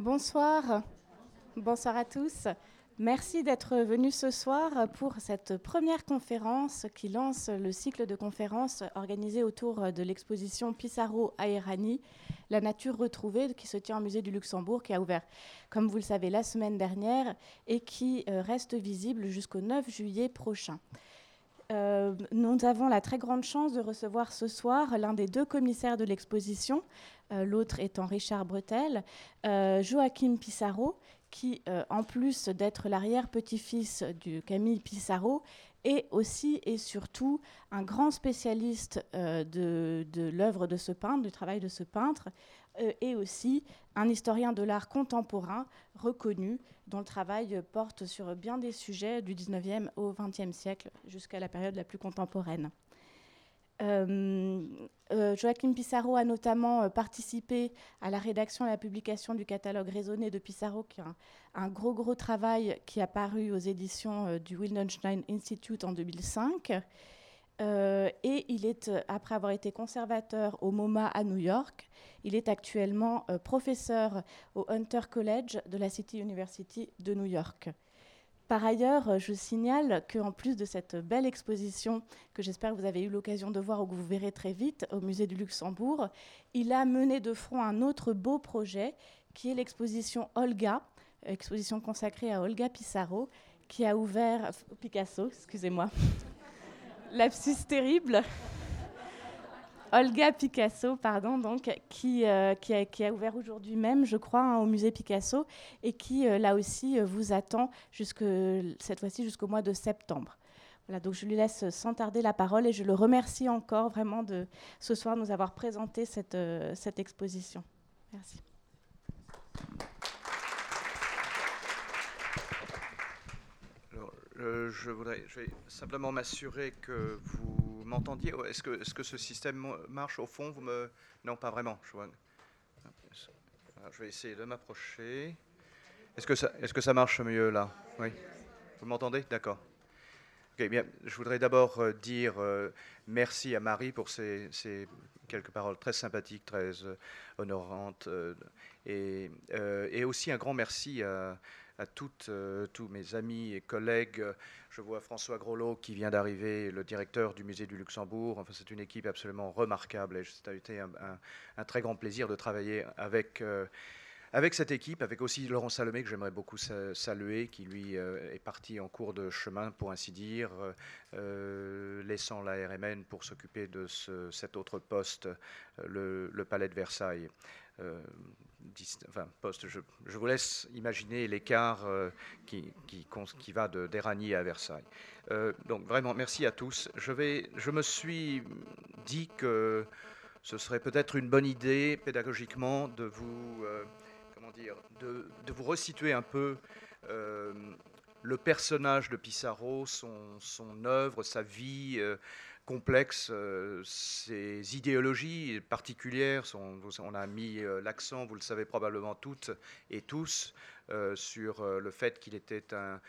Bonsoir. Bonsoir à tous. Merci d'être venus ce soir pour cette première conférence qui lance le cycle de conférences organisé autour de l'exposition Pissarro à La nature retrouvée, qui se tient au musée du Luxembourg, qui a ouvert, comme vous le savez, la semaine dernière et qui euh, reste visible jusqu'au 9 juillet prochain. Euh, nous avons la très grande chance de recevoir ce soir l'un des deux commissaires de l'exposition, euh, l'autre étant Richard Bretel, Joachim Pissarro, qui, euh, en plus d'être l'arrière-petit-fils du Camille Pissarro, est aussi et surtout un grand spécialiste euh, de, l'œuvre de ce peintre, du travail de ce peintre, euh, et aussi un historien de l'art contemporain reconnu, dont le travail porte sur bien des sujets du 19e au 20e siècle jusqu'à la période la plus contemporaine. Euh, euh, Joachim Pissarro a notamment euh, participé à la rédaction et à la publication du catalogue raisonné de Pissarro, qui est un, gros, gros travail qui a paru aux éditions du Wildenstein Institute en 2005. Et il est, après avoir été conservateur au MoMA à New York, il est actuellement professeur au Hunter College de la City University de New York. Par ailleurs, euh, je signale qu'en plus de cette belle exposition que j'espère que vous avez eu l'occasion de voir ou que vous verrez très vite au musée du Luxembourg, il a mené de front un autre beau projet qui est l'exposition Olga, exposition consacrée à Olga Pissarro, qui a ouvert Picasso, excusez-moi, lapsus terrible. Olga Picasso, pardon, donc, qui, euh, qui, a, ouvert aujourd'hui même, je crois, hein, au musée Picasso, et qui, euh, là aussi, euh, vous attend jusque, cette fois-ci jusqu'au mois de septembre. Voilà, donc je lui laisse sans tarder la parole et je le remercie encore vraiment de ce soir nous avoir présenté cette, cette exposition. Merci. Je, voudrais, vais simplement m'assurer que vous m'entendiez. Est-ce que, ce système marche au fond? Non, pas vraiment. Je, vais essayer de m'approcher. Est-ce que, ça, marche mieux là? Oui. Vous m'entendez? D'accord. je voudrais d'abord euh, dire euh, merci à Marie pour ces, quelques paroles très sympathiques, très euh, honorantes, et, et, aussi un grand merci à à euh, tous mes amis et collègues. Je vois François Grolot qui vient d'arriver, le directeur du musée du Luxembourg. Enfin, c'est une équipe absolument remarquable et ça a été un, très grand plaisir de travailler avec. Euh, avec cette équipe, avec aussi Laurent Salomé, que j'aimerais beaucoup saluer, qui lui euh, est parti en cours de chemin, pour ainsi dire, laissant la RMN pour s'occuper de cet autre poste, le, Palais de Versailles enfin, poste, je, vous laisse imaginer l'écart euh, qui, va d'Eragny à Versailles. Euh, donc vraiment, merci à tous. Je, vais, je me suis dit que ce serait peut-être une bonne idée pédagogiquement de vous, euh, comment dire, de, de, vous resituer un peu le personnage de Pissarro, son œuvre, sa vie complexe. Euh, ces idéologies particulières, on a mis euh, l'accent, vous le savez probablement toutes et tous, euh, sur le fait qu'il était un,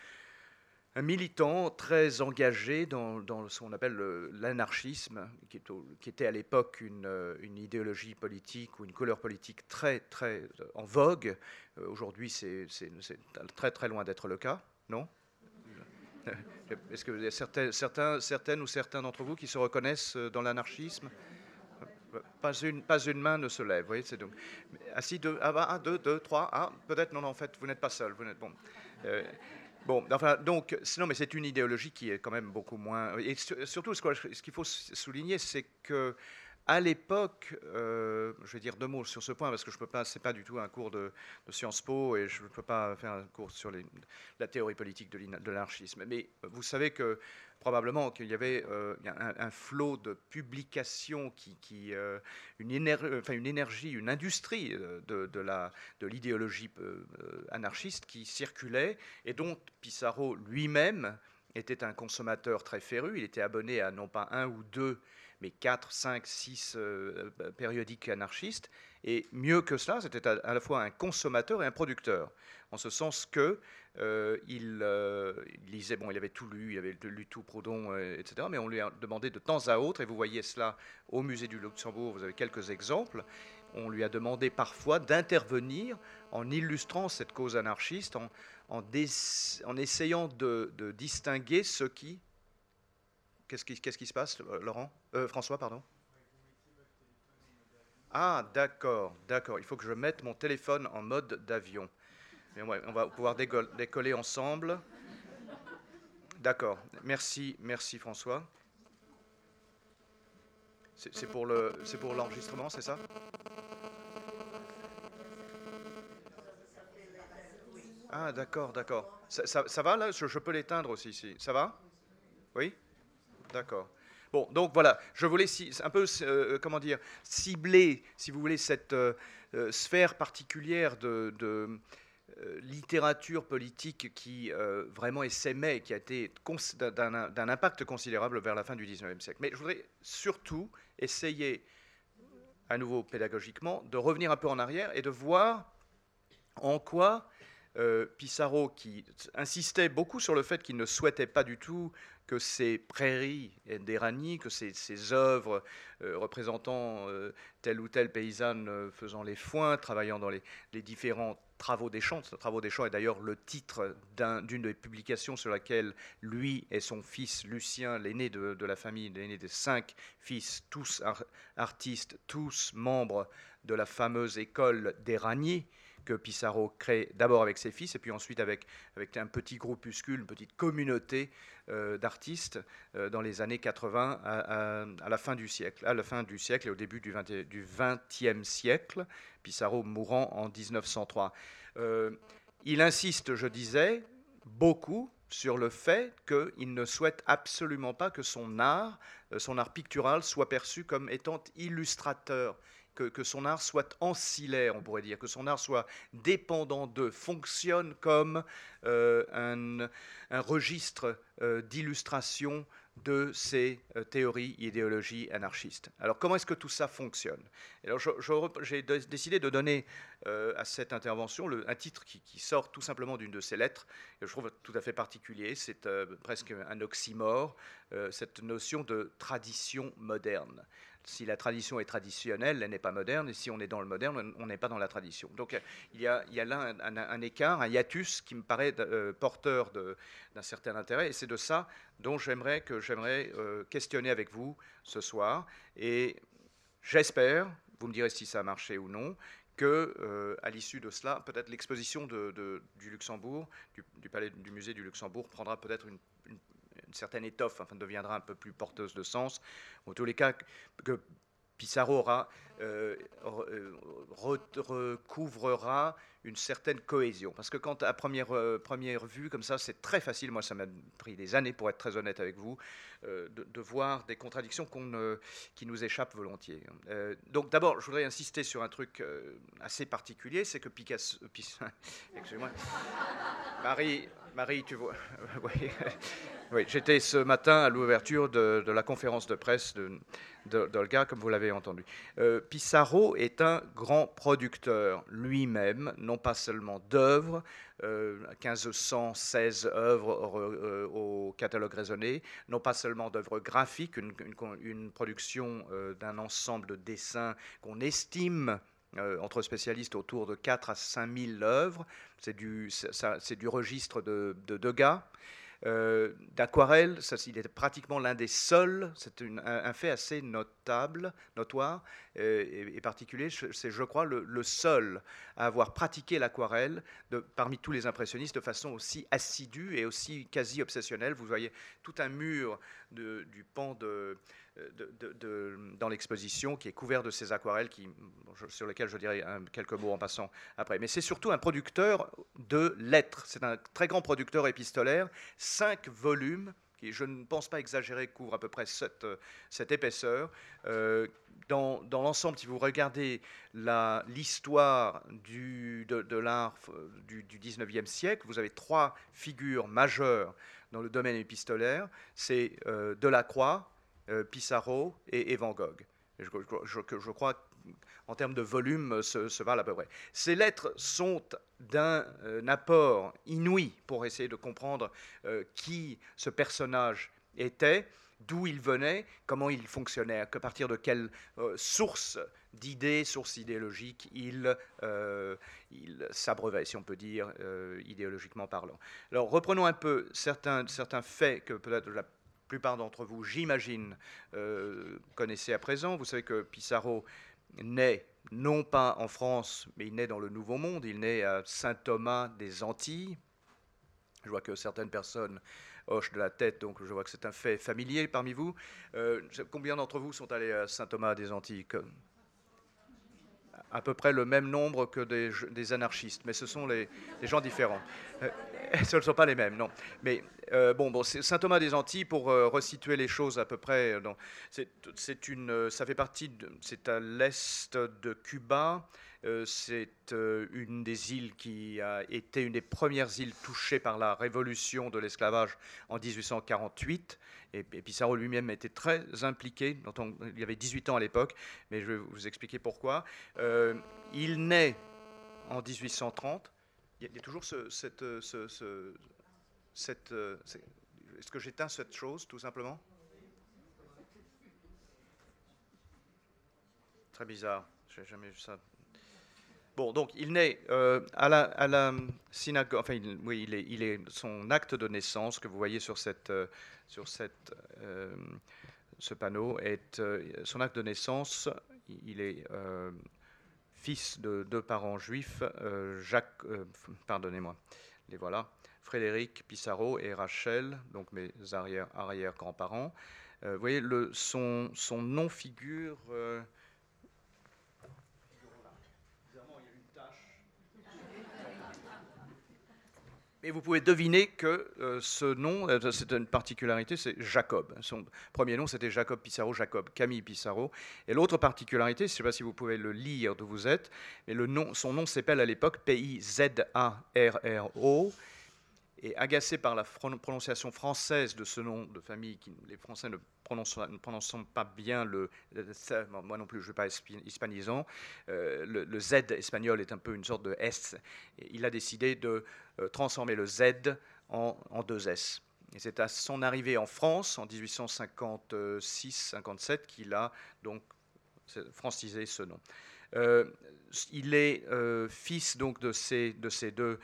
militant très engagé dans, ce qu'on appelle l'anarchisme, qui, était à l'époque une, idéologie politique ou une couleur politique très, très en vogue. Aujourd'hui, c'est très, très loin d'être le cas, non? Est-ce que y a certains, certains, certaines ou certains d'entre vous qui se reconnaissent euh, dans l'anarchisme? Pas une, pas une main ne se lève. Vous voyez, c'est donc. Assis, deux, ah, bah, un, deux, deux, trois. Ah, peut-être, non, non, en fait, vous n'êtes pas seul. Vous n'êtes, bon. Euh, bon, enfin, donc, sinon, mais c'est une idéologie qui est quand même beaucoup moins. Et surtout, ce qu'il faut souligner, c'est que à l'époque, euh, je vais dire deux mots sur ce point parce que je peux pas, c'est pas du tout un cours de, Sciences Po et je ne peux pas faire un cours sur la théorie politique de l'anarchisme. Mais vous savez que probablement qu'il y avait euh, un, flot de publications qui, euh, une, énergie, une industrie de, de l'idéologie anarchiste qui circulait et dont Pissarro lui-même était un consommateur très féru. Il était abonné à non pas un ou deux mais 4, 5, 6 périodiques anarchistes. Et mieux que cela, c'était à, la fois un consommateur et un producteur, en ce sens que euh, il, lisait, bon, il avait tout lu, il avait lu tout Proudhon, etc. Mais on lui a demandé de temps à autre, et vous voyez cela au musée du Luxembourg, vous avez quelques exemples, on lui a demandé parfois d'intervenir en illustrant cette cause anarchiste, en, en, essayant de, distinguer ce qui... Qu'est-ce qui, se passe, Laurent? Euh, François, pardon? Ah, d'accord, d'accord. Il faut que je mette mon téléphone en mode d'avion. on va pouvoir décoller ensemble. D'accord. Merci, merci François. C'est pour l'enregistrement, c'est ça? Ah, d'accord, d'accord. Ça, va là? Je, peux l'éteindre aussi ici. Ça va? Oui? D'accord. Bon, donc voilà, je voulais un peu, euh, comment dire, cibler, si vous voulez, cette euh, euh, sphère particulière de, littérature politique qui vraiment essaimait, qui a été d'un impact considérable vers la fin du 19e siècle. Mais je voudrais surtout essayer, à nouveau pédagogiquement, de revenir un peu en arrière et de voir en quoi euh, Pissarro, qui insistait beaucoup sur le fait qu'il ne souhaitait pas du tout que ces prairies d'Éranie, que ces, œuvres euh, représentant euh, telle ou telle paysanne faisant les foins, travaillant dans les, différents travaux des champs. Travaux des champs est d'ailleurs le titre d'une des publications sur laquelle lui et son fils Lucien, l'aîné de, la famille, l'aîné des cinq fils, tous artistes, tous membres de la fameuse école d'Éranie, que Pissarro crée d'abord avec ses fils et puis ensuite avec, un petit groupuscule, une petite communauté euh, d'artistes euh, dans les années 80 à, la fin du siècle, à la fin du siècle et au début du, 20, du 20e siècle, Pissarro mourant en 1903. Euh, il insiste, je disais, beaucoup sur le fait qu'il ne souhaite absolument pas que son art, son art pictural, soit perçu comme étant illustrateur que, son art soit ancillaire, on pourrait dire, que son art soit dépendant de, fonctionne comme euh, un, registre euh, d'illustration de ces euh, théories, idéologies anarchistes. Alors comment est-ce que tout ça fonctionne? J'ai décidé de donner à cette intervention un titre qui, sort tout simplement d'une de ses lettres, que je trouve tout à fait particulier, c'est presque un oxymore, cette notion de tradition moderne si la tradition est traditionnelle, elle n'est pas moderne, et si on est dans le moderne, on n'est pas dans la tradition. Donc il y a, là un, écart, un hiatus qui me paraît euh, porteur d'un certain intérêt, et c'est de ça dont j'aimerais que j'aimerais euh, questionner avec vous ce soir. Et j'espère, vous me direz si ça a marché ou non, que euh, à l'issue de cela, peut-être l'exposition du Luxembourg, du, musée du Luxembourg, prendra peut-être une une certaine étoffe, enfin deviendra un peu plus porteuse de sens. En tous les cas, que Pissarro euh, euh, recouvrera une certaine cohésion. Parce que quand à première, euh, première vue, comme ça, c'est très facile, moi ça m'a pris des années pour être très honnête avec vous, de, voir des contradictions qui nous échappent volontiers. donc d'abord, je voudrais insister sur un truc assez particulier, c'est que Picasso... Excusez-moi. Marie, Marie, tu vois... Oui, j'étais ce matin à l'ouverture de, la conférence de presse d'Olga, comme vous l'avez entendu. Euh, Pissarro est un grand producteur lui-même, pas seulement d'œuvres, 1516 euh, œuvres euh, au catalogue raisonné, non pas seulement d'œuvres graphiques, une, production d'un ensemble de dessins qu'on estime entre spécialistes autour de 4 à 5 000 œuvres. C'est du, du, registre de, de Degas. Euh, d'aquarelle. Il est pratiquement l'un des seuls, c'est un, fait assez notable, notoire euh, et, particulier. C'est, je crois, le, seul à avoir pratiqué l'aquarelle parmi tous les impressionnistes de façon aussi assidue et aussi quasi obsessionnelle. Vous voyez tout un mur du pan de de, dans l'exposition qui est couvert de ces aquarelles sur lesquelles je dirais quelques mots en passant après. Mais c'est surtout un producteur de lettres. C'est un très grand producteur épistolaire, cinq volumes qui, je ne pense pas exagérer, couvrent à peu près cette, cette épaisseur. Euh, dans, l'ensemble, si vous regardez l'histoire de, l'art du, du 19e siècle, vous avez trois figures majeures dans le domaine épistolaire. C'est euh, Delacroix, Pissarro et, Van Gogh. Je, je, crois en termes de volume, se, se, valent à peu près. Ces lettres sont d'un apport inouï pour essayer de comprendre qui ce personnage était d'où il venait, comment il fonctionnait, à partir de quelle euh, source d'idées, source idéologique il, euh, il s'abreuvait, si on peut dire, euh, idéologiquement parlant. Alors reprenons un peu certains, certains faits que peut-être la plupart d'entre vous, j'imagine, connaissez à présent. Vous savez que Pissarro naît non pas en France, mais il naît dans le Nouveau Monde, il naît à Saint-Thomas des Antilles. Je vois que certaines personnes hoche de la tête, donc je vois que c'est un fait familier parmi vous. Euh, combien d'entre vous sont allés à Saint-Thomas des Antilles? À peu près le même nombre que des, anarchistes, mais ce sont les, gens différents. Euh, ce ne sont pas les mêmes, non. Mais euh, bon, bon Saint Thomas des Antilles, pour resituer les choses à peu près, c'est une, ça fait partie, c'est à l'est de Cuba. Euh, c'est euh, une des îles qui a été une des premières îles touchées par la révolution de l'esclavage en 1848. Et, Pissarro lui-même était très impliqué. il avait 18 ans à l'époque, mais je vais vous expliquer pourquoi. Euh, il naît en 1830. Il y a, toujours ce, cette, cette, est-ce que j'éteins cette chose, tout simplement? Très bizarre. J'ai jamais vu ça Bon, donc il naît euh, à, la, synagogue, enfin oui, il est, son acte de naissance que vous voyez sur, cette, euh, sur cette, euh, ce panneau est son acte de naissance. Il est fils de deux parents juifs, Jacques, pardonnez-moi, les voilà, Frédéric Pissarro et Rachel, donc mes arrière, arrière grands-parents. vous voyez, le, son, son nom figure Mais vous pouvez deviner que euh, ce nom, euh, c'est une particularité, c'est Jacob. Son premier nom, c'était Jacob Pissarro, Jacob Camille Pissarro. Et l'autre particularité, je ne sais pas si vous pouvez le lire d'où vous êtes, mais le nom, son nom s'appelle à l'époque P-I-Z-A-R-R-O. Et agacé par la prononciation française de ce nom de famille, les Français ne prononçant pas bien le, moi non plus, je ne suis pas hispanisant, euh, le, Z espagnol est un peu une sorte de S. il a décidé de euh, transformer le Z en, deux S. Et c'est à son arrivée en France en 1856-57 qu'il a donc francisé ce nom. Euh, il est fils donc de ces deux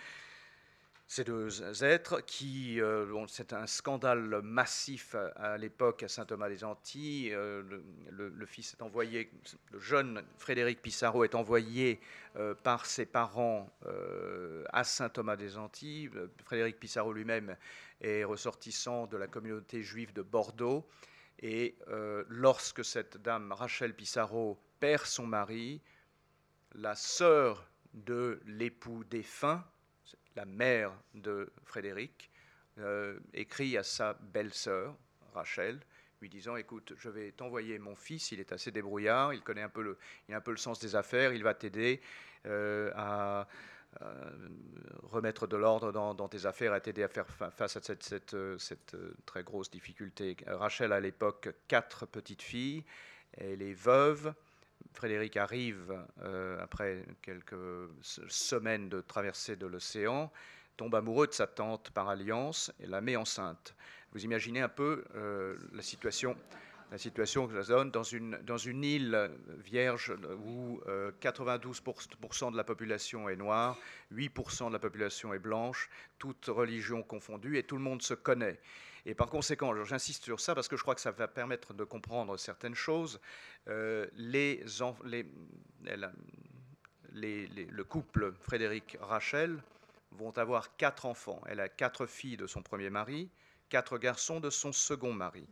ces deux êtres qui, euh, c'est un scandale massif à, l'époque à Saint-Thomas-des-Antilles. Euh, le, fils est envoyé, le jeune Frédéric Pissarro est envoyé euh, par ses parents à Saint-Thomas-des-Antilles. Frédéric Pissarro lui-même est ressortissant de la communauté juive de Bordeaux. Et lorsque cette dame, Rachel Pissarro, perd son mari, la sœur de l'époux défunt, la mère de Frédéric, euh, écrit à sa belle-sœur, Rachel, lui disant Écoute, je vais t'envoyer mon fils, il est assez débrouillard, il connaît un peu le, un peu le sens des affaires, il va t'aider euh, à, remettre de l'ordre dans, tes affaires, à t'aider à faire face à cette, cette, très grosse difficulté. Rachel à l'époque quatre petites filles, elle est veuve. Frédéric arrive euh, après quelques semaines de traversée de l'océan, tombe amoureux de sa tante par alliance et la met enceinte. Vous imaginez un peu euh, la situation la situation que ça donne dans une, île vierge où 92% euh, de la population est noire, 8% de la population est blanche, toutes religions confondues, et tout le monde se connaît. Et par conséquent, j'insiste sur ça parce que je crois que ça va permettre de comprendre certaines choses. Euh, le couple Frédéric-Rachel vont avoir quatre enfants. Elle a quatre filles de son premier mari, quatre garçons de son second mari,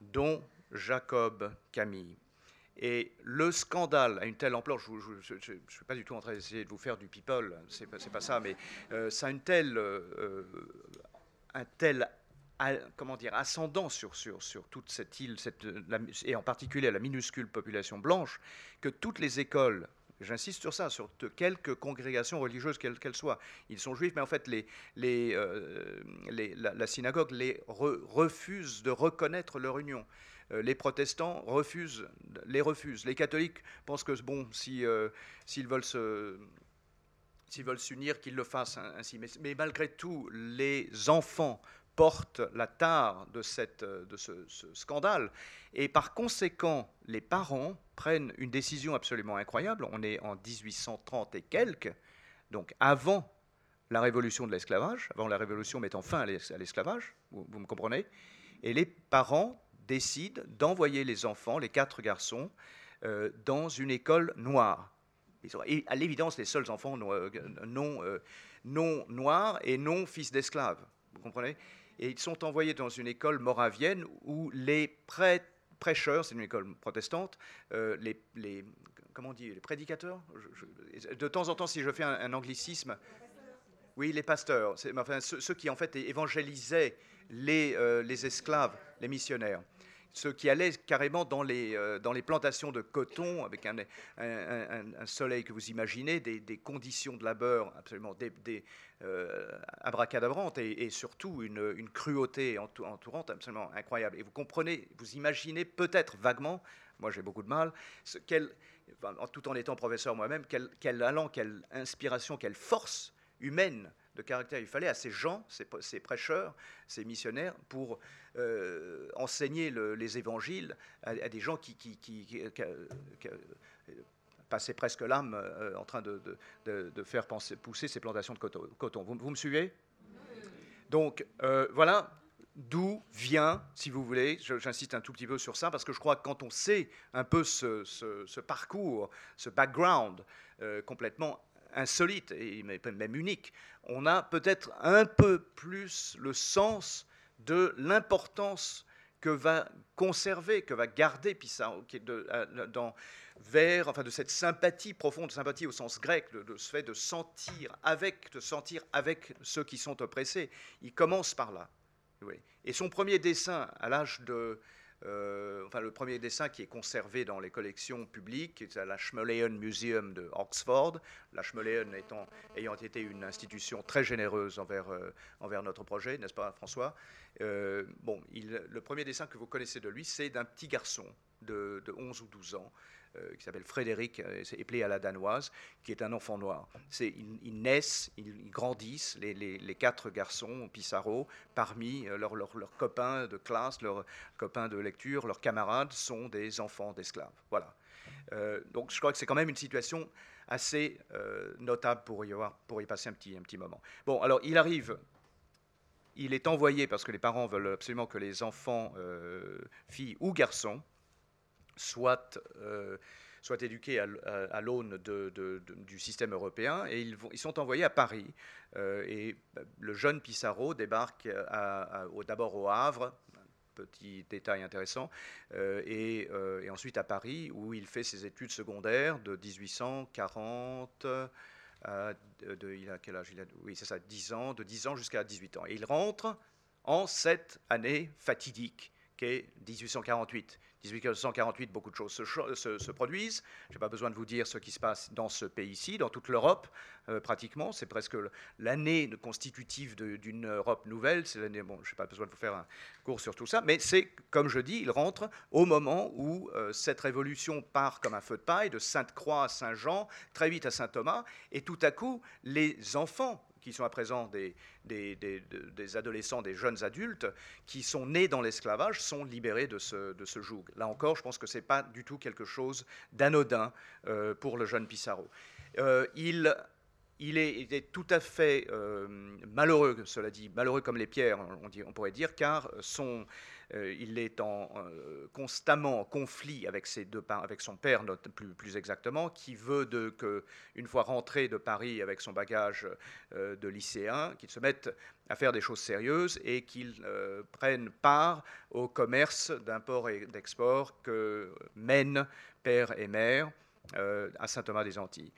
dont Jacob Camille. Et le scandale a une telle ampleur, je ne suis pas du tout en train d'essayer de vous faire du people, c'est pas, pas ça, mais euh, ça a une telle, euh, un tel comment dire, ascendant sur, sur, sur toute cette île, cette, et en particulier la minuscule population blanche, que toutes les écoles, j'insiste sur ça, sur quelques congrégations religieuses quelles qu'elles soient, ils sont juifs, mais en fait les, les, euh, les la, synagogue les refuse de reconnaître leur union. les protestants refusent, les refusent. Les catholiques pensent que, bon, si, s'ils veulent se s'ils veulent s'unir, qu'ils le fassent ainsi. Mais, malgré tout, les enfants portent la tare de, de ce, scandale. Et par conséquent, les parents prennent une décision absolument incroyable. On est en 1830 et quelques, donc avant la révolution de l'esclavage, avant la révolution mettant fin à l'esclavage, vous, me comprenez Et les parents décident d'envoyer les enfants, les quatre garçons, euh, dans une école noire. Ils sont, à l'évidence, les seuls enfants non, euh, non, euh, non noirs et non fils d'esclaves. Vous comprenez? Et ils sont envoyés dans une école moravienne où les prêcheurs, c'est une école protestante, les, les, comment on dit, les prédicateurs De temps en temps, si je fais un anglicisme, oui, les pasteurs, ceux, qui en fait évangélisaient les, euh, les esclaves, les missionnaires ceux qui allaient carrément dans les, euh, dans les plantations de coton, avec un, un, soleil que vous imaginez, des, conditions de labeur absolument des, des euh, abracadabrantes et, surtout une, cruauté entourante absolument incroyable. Et vous comprenez, vous imaginez peut-être vaguement, moi j'ai beaucoup de mal, tout en étant professeur moi-même, quel allant, quelle inspiration, quelle force humaine de caractère il fallait à ces gens, ces, prêcheurs, ces missionnaires, pour euh, enseigner les évangiles à, des gens qui, passaient presque l'âme euh, en train de, faire pousser ces plantations de coton. Vous, me suivez? Donc euh, voilà d'où vient, si vous voulez, j'insiste un tout petit peu sur ça, parce que je crois que quand on sait un peu ce, parcours, ce background complètement insolite et même unique, on a peut-être un peu plus le sens de l'importance que va conserver, que va garder Pissarro, qui de, euh, dans, vers, enfin, de cette sympathie profonde, sympathie au sens grec, de, ce fait de sentir avec, de sentir avec ceux qui sont oppressés. Il commence par là. Et son premier dessin, à l'âge de euh, enfin, le premier dessin qui est conservé dans les collections publiques est à l'Ashmolean Museum de Oxford. L'Ashmolean étant, ayant été une institution très généreuse envers, euh, envers notre projet, n'est-ce pas, François? Euh, Bon, le premier dessin que vous connaissez de lui, c'est d'un petit garçon de, de 11 ou 12 ans euh, qui s'appelle Frédéric, euh, c'est éplé à la danoise, qui est un enfant noir. Ils, ils, naissent, ils, grandissent, les, quatre garçons Pissarro, parmi euh, leurs copains de classe, leurs copains de lecture, leurs camarades sont des enfants d'esclaves. Voilà. donc je crois que c'est quand même une situation assez notable pour y, avoir, pour y passer un petit, un petit moment. Bon, alors il arrive il est envoyé parce que les parents veulent absolument que les enfants, filles ou garçons, soit, euh, soit éduqués à, l'aune du système européen, et ils, sont envoyés à Paris. Euh, et bah, le jeune Pissarro débarque d'abord au Havre, petit détail intéressant, euh, et, ensuite à Paris, où il fait ses études secondaires de 1840 de, il a quel âge? Il a, Oui, c'est ça, 10 ans, de 10 ans jusqu'à 18 ans. Et il rentre en cette année fatidique qu'est 1848. 1848, beaucoup de choses se, produisent. Je n'ai pas besoin de vous dire ce qui se passe dans ce pays-ci, dans toute l'Europe, euh, pratiquement. C'est presque l'année constitutive d'une Europe nouvelle. C'est l'année, bon, je n'ai pas besoin de vous faire un cours sur tout ça, mais c'est, comme je dis, il rentre au moment où euh, cette révolution part comme un feu de paille, de Sainte-Croix à Saint-Jean, très vite à Saint-Thomas, et tout à coup, les enfants qui sont à présent des, adolescents, des jeunes adultes, qui sont nés dans l'esclavage, sont libérés de ce, joug. Là encore, je pense que ce n'est pas du tout quelque chose d'anodin euh, pour le jeune Pissarro. Euh, il il est, tout à fait euh, malheureux, cela dit, malheureux comme les pierres, on, pourrait dire, car son, il est euh, constamment en conflit avec, ses deux, avec son père, plus, exactement, qui veut de, que, une fois rentré de Paris avec son bagage de lycéen, qu'il se mette à faire des choses sérieuses et qu'il prenne part au commerce d'import et d'export que mènent père et mère à Saint-Thomas-des-Antilles.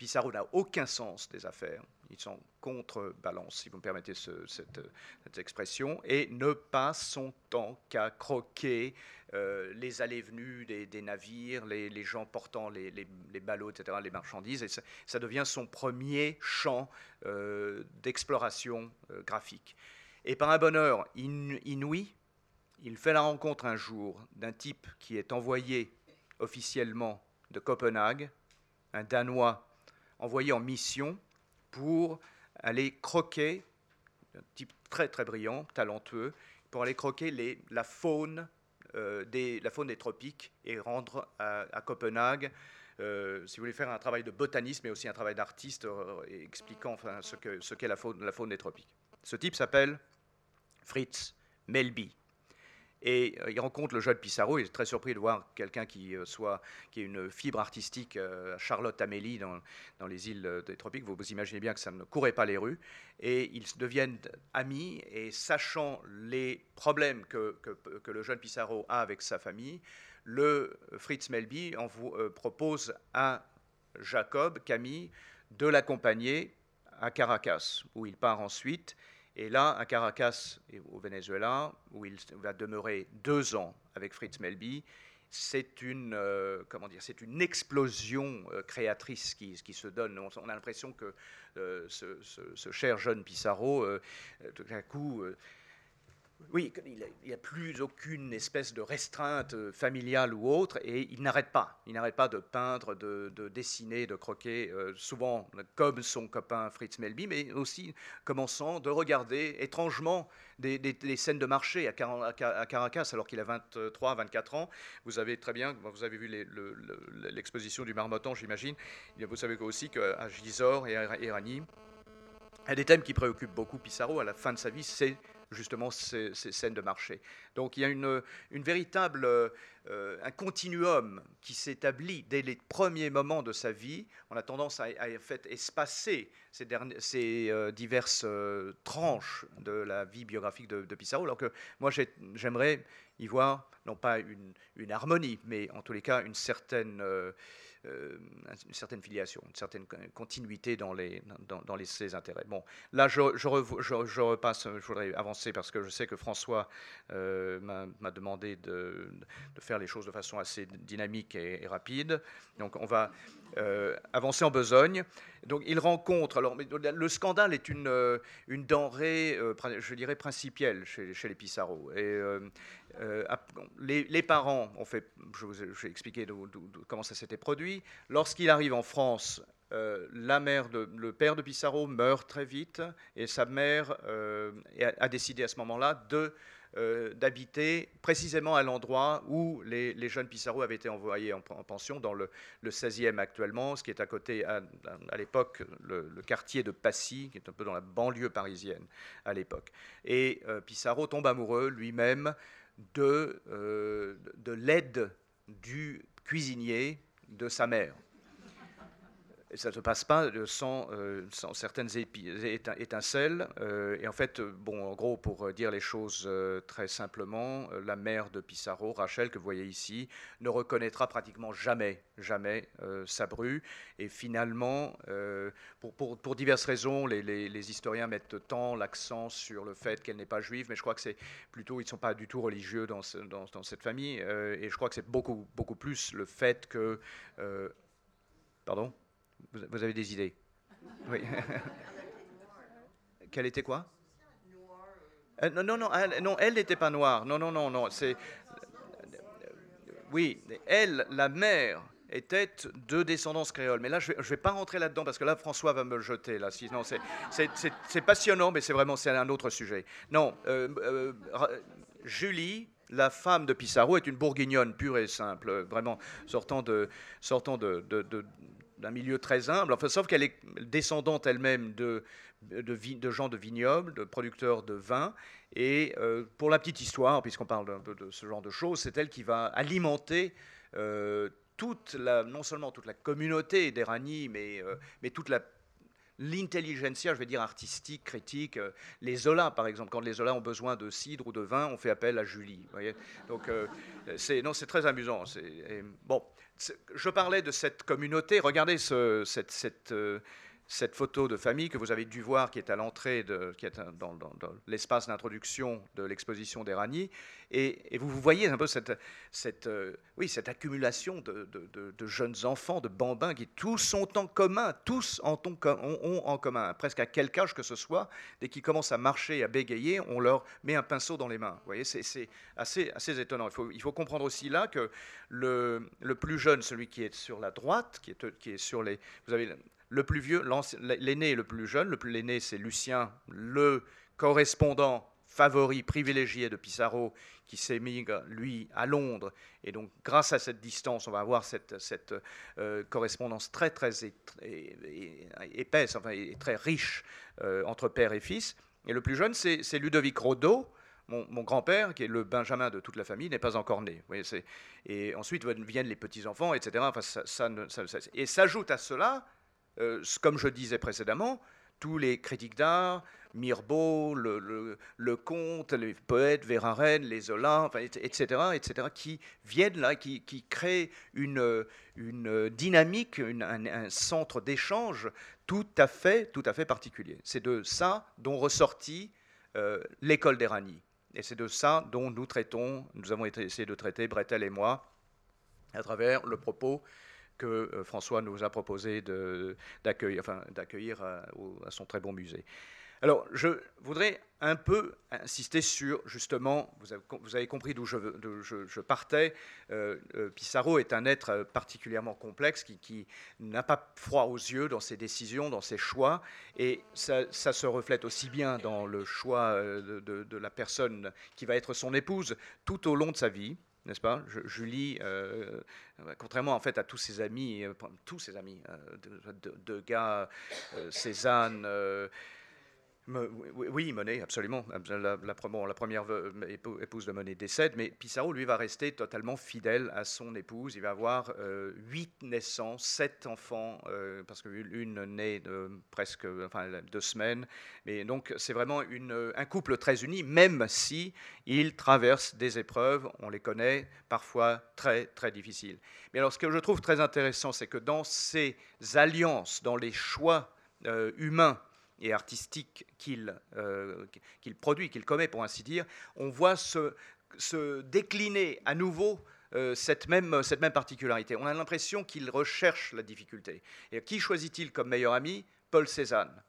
Pissarro n'a aucun sens des affaires. Ils sont contre-balance, si vous me permettez cette, expression, et ne passe son temps qu'à croquer euh, les allées-venues des, navires, les, gens portant les, ballots, etc., les marchandises. Et ça, devient son premier champ euh, d'exploration euh, graphique. Et par un bonheur inouï, il fait la rencontre un jour d'un type qui est envoyé officiellement de Copenhague, un Danois envoyé en mission pour aller croquer, un type très très brillant, talentueux, pour aller croquer la, faune, euh, des, la faune des tropiques et rendre à, Copenhague, euh, si vous voulez faire un travail de botaniste, mais aussi un travail d'artiste euh, expliquant ce qu'est la, faune, la faune des tropiques. Ce type s'appelle Fritz Melby. Et euh, il rencontre le jeune Pissarro. Il est très surpris de voir quelqu'un qui euh, soit qui une fibre artistique. Euh, Charlotte Amélie dans, dans, les îles des tropiques. Vous vous imaginez bien que ça ne courait pas les rues. Et ils deviennent amis. Et sachant les problèmes que, que, le jeune Pissarro a avec sa famille, le Fritz Melby propose à Jacob Camille de l'accompagner à Caracas, où il part ensuite. Et là, à Caracas, au Venezuela, où il va demeurer deux ans avec Fritz Melby, c'est une, euh, comment dire, c'est une explosion euh, créatrice qui, se donne. On, a l'impression que euh, ce, ce, cher jeune Pissarro, tout à coup, oui, il n'y a, plus aucune espèce de restreinte euh, familiale ou autre, et il n'arrête pas. Il n'arrête pas de peindre, de, dessiner, de croquer, euh, souvent comme son copain Fritz Melby, mais aussi commençant de regarder étrangement des, scènes de marché à, Caracas, alors qu'il a 23, 24 ans. Vous avez très bien, vous avez vu l'exposition du Marmottan, j'imagine. Vous savez aussi qu'à Gisors et à Irani, un des thèmes qui préoccupe beaucoup Pissarro à la fin de sa vie, c'est justement ces, scènes de marché. Donc il y a une, véritable, euh, un continuum qui s'établit dès les premiers moments de sa vie. On a tendance à, fait espacer ces, euh, diverses euh, tranches de la vie biographique de, de Pissarro, alors que moi j'aimerais y voir non pas une, harmonie, mais en tous les cas une certaine une certaine filiation, une certaine continuité dans, les, dans, les, ses intérêts. Bon, là, je, repasse, je voudrais avancer parce que je sais que François euh, m'a demandé de, de, faire les choses de façon assez dynamique et, rapide. Donc, on va euh, avancer en besogne. Donc, il rencontre. Alors, le scandale est une, une denrée, je dirais, principielle chez, les Pissarro. Et euh, les, parents ont fait, je vous ai, expliqué comment ça s'était produit. Lorsqu'il arrive en France, euh, la mère de, le père de Pissarro meurt très vite et sa mère euh, a, décidé à ce moment-là de d'habiter précisément à l'endroit où les, jeunes Pissarro avaient été envoyés en, pension, dans le, 16e actuellement, ce qui est à côté, à, l'époque, le, quartier de Passy, qui est un peu dans la banlieue parisienne à l'époque. Et Pissarro tombe amoureux lui-même de, euh, de l'aide du cuisinier de sa mère ça ne se passe pas sans, euh, sans certaines étincelles. Euh, et en fait, bon, en gros, pour dire les choses euh, très simplement, la mère de Pissarro, Rachel, que vous voyez ici, ne reconnaîtra pratiquement jamais, jamais sa bru. Et finalement, pour, diverses raisons, les, historiens mettent tant l'accent sur le fait qu'elle n'est pas juive, mais je crois que c'est plutôt, ils ne sont pas du tout religieux dans cette famille. et je crois que c'est beaucoup, beaucoup plus le fait que... pardon? Vous, avez des idées? Oui. Quelle était quoi? Euh, non, non, non, elle, n'était pas noire. Non, non, non, non. C'est oui, elle, la mère, était de descendance créole. Mais là, je ne vais, pas rentrer là-dedans parce que là, François va me le jeter. Là, sinon, c'est passionnant, mais c'est vraiment c'est un autre sujet. Non, euh, euh, Julie, la femme de Pissarro, est une bourguignonne pure et simple, vraiment sortant de, sortant de, d'un milieu très humble, enfin, sauf qu'elle est descendante elle-même de, gens de vignobles, de producteurs de vin. Et euh, pour la petite histoire, puisqu'on parle un peu de ce genre de choses, c'est elle qui va alimenter euh, toute la, non seulement toute la communauté d'Erani, mais, euh, mais toute la l'intelligentsia, je vais dire artistique, critique. Les Zola, par exemple, quand les Zola ont besoin de cidre ou de vin, on fait appel à Julie. Donc, c'est non, c'est très amusant. bon, je parlais de cette communauté. Regardez cette, euh, cette photo de famille que vous avez dû voir, qui est à l'entrée, qui est dans, l'espace d'introduction de l'exposition d'Erani. Et, vous, voyez un peu cette, cette, euh, oui, cette accumulation de, jeunes enfants, de bambins, qui tous ont en commun, tous ont, en commun, presque à quel âge que ce soit, dès qu'ils commencent à marcher à bégayer, on leur met un pinceau dans les mains. Vous voyez, c'est assez, assez étonnant. Il faut, il faut comprendre aussi là que le, le plus jeune, celui qui est sur la droite, qui est, qui est sur les... Vous avez le plus vieux, l'aîné et le plus jeune. Le plus l'aîné, c'est Lucien, le correspondant favori, privilégié de Pissarro, qui s'émigre, lui, à Londres. Et donc, grâce à cette distance, on va avoir cette, euh, correspondance très, très épaisse, enfin, et très riche euh, entre père et fils. Et le plus jeune, c'est Ludovic Rodot, mon, grand-père, qui est le Benjamin de toute la famille, n'est pas encore né. Et ensuite viennent les petits-enfants, etc. Enfin, ça, et s'ajoute à cela euh, comme je disais précédemment, tous les critiques d'art, Mirbeau, le, Comte, les poètes, Verhaeren, les Zola, etc., etc., qui viennent là, qui, créent une, dynamique, un, centre d'échange tout à fait, tout à fait particulier. C'est de ça dont ressortit euh, l'école d'Erani. Et c'est de ça dont nous traitons, nous avons essayé de traiter, Bretel et moi, à travers le propos que euh, François nous a proposé d'accueillir enfin, à, son très bon musée. Alors, je voudrais un peu insister sur, justement, vous avez, compris d'où je, partais, euh, euh, Pissarro est un être particulièrement complexe qui, n'a pas froid aux yeux dans ses décisions, dans ses choix, et ça, se reflète aussi bien dans le choix de, la personne qui va être son épouse tout au long de sa vie n'est-ce pas? Julie, euh, contrairement en fait à tous ses amis, euh, tous ses amis, euh, de, Cézanne, oui, Monet, absolument. La, première épouse de Monet décède, mais Pissarro, lui, va rester totalement fidèle à son épouse. Il va avoir huit naissances, sept enfants, parce qu'une naît presque enfin, deux semaines. Mais donc, c'est vraiment un couple très uni, même si il traverse des épreuves, on les connaît, parfois très, très difficiles. Mais alors, ce que je trouve très intéressant, c'est que dans ces alliances, dans les choix humains, et artistique qu'il euh, produit, qu'il commet, pour ainsi dire, on voit se, se décliner à nouveau euh, cette, même, cette même particularité. On a l'impression qu'il recherche la difficulté. Et qui choisit-il comme meilleur ami? Paul Cézanne.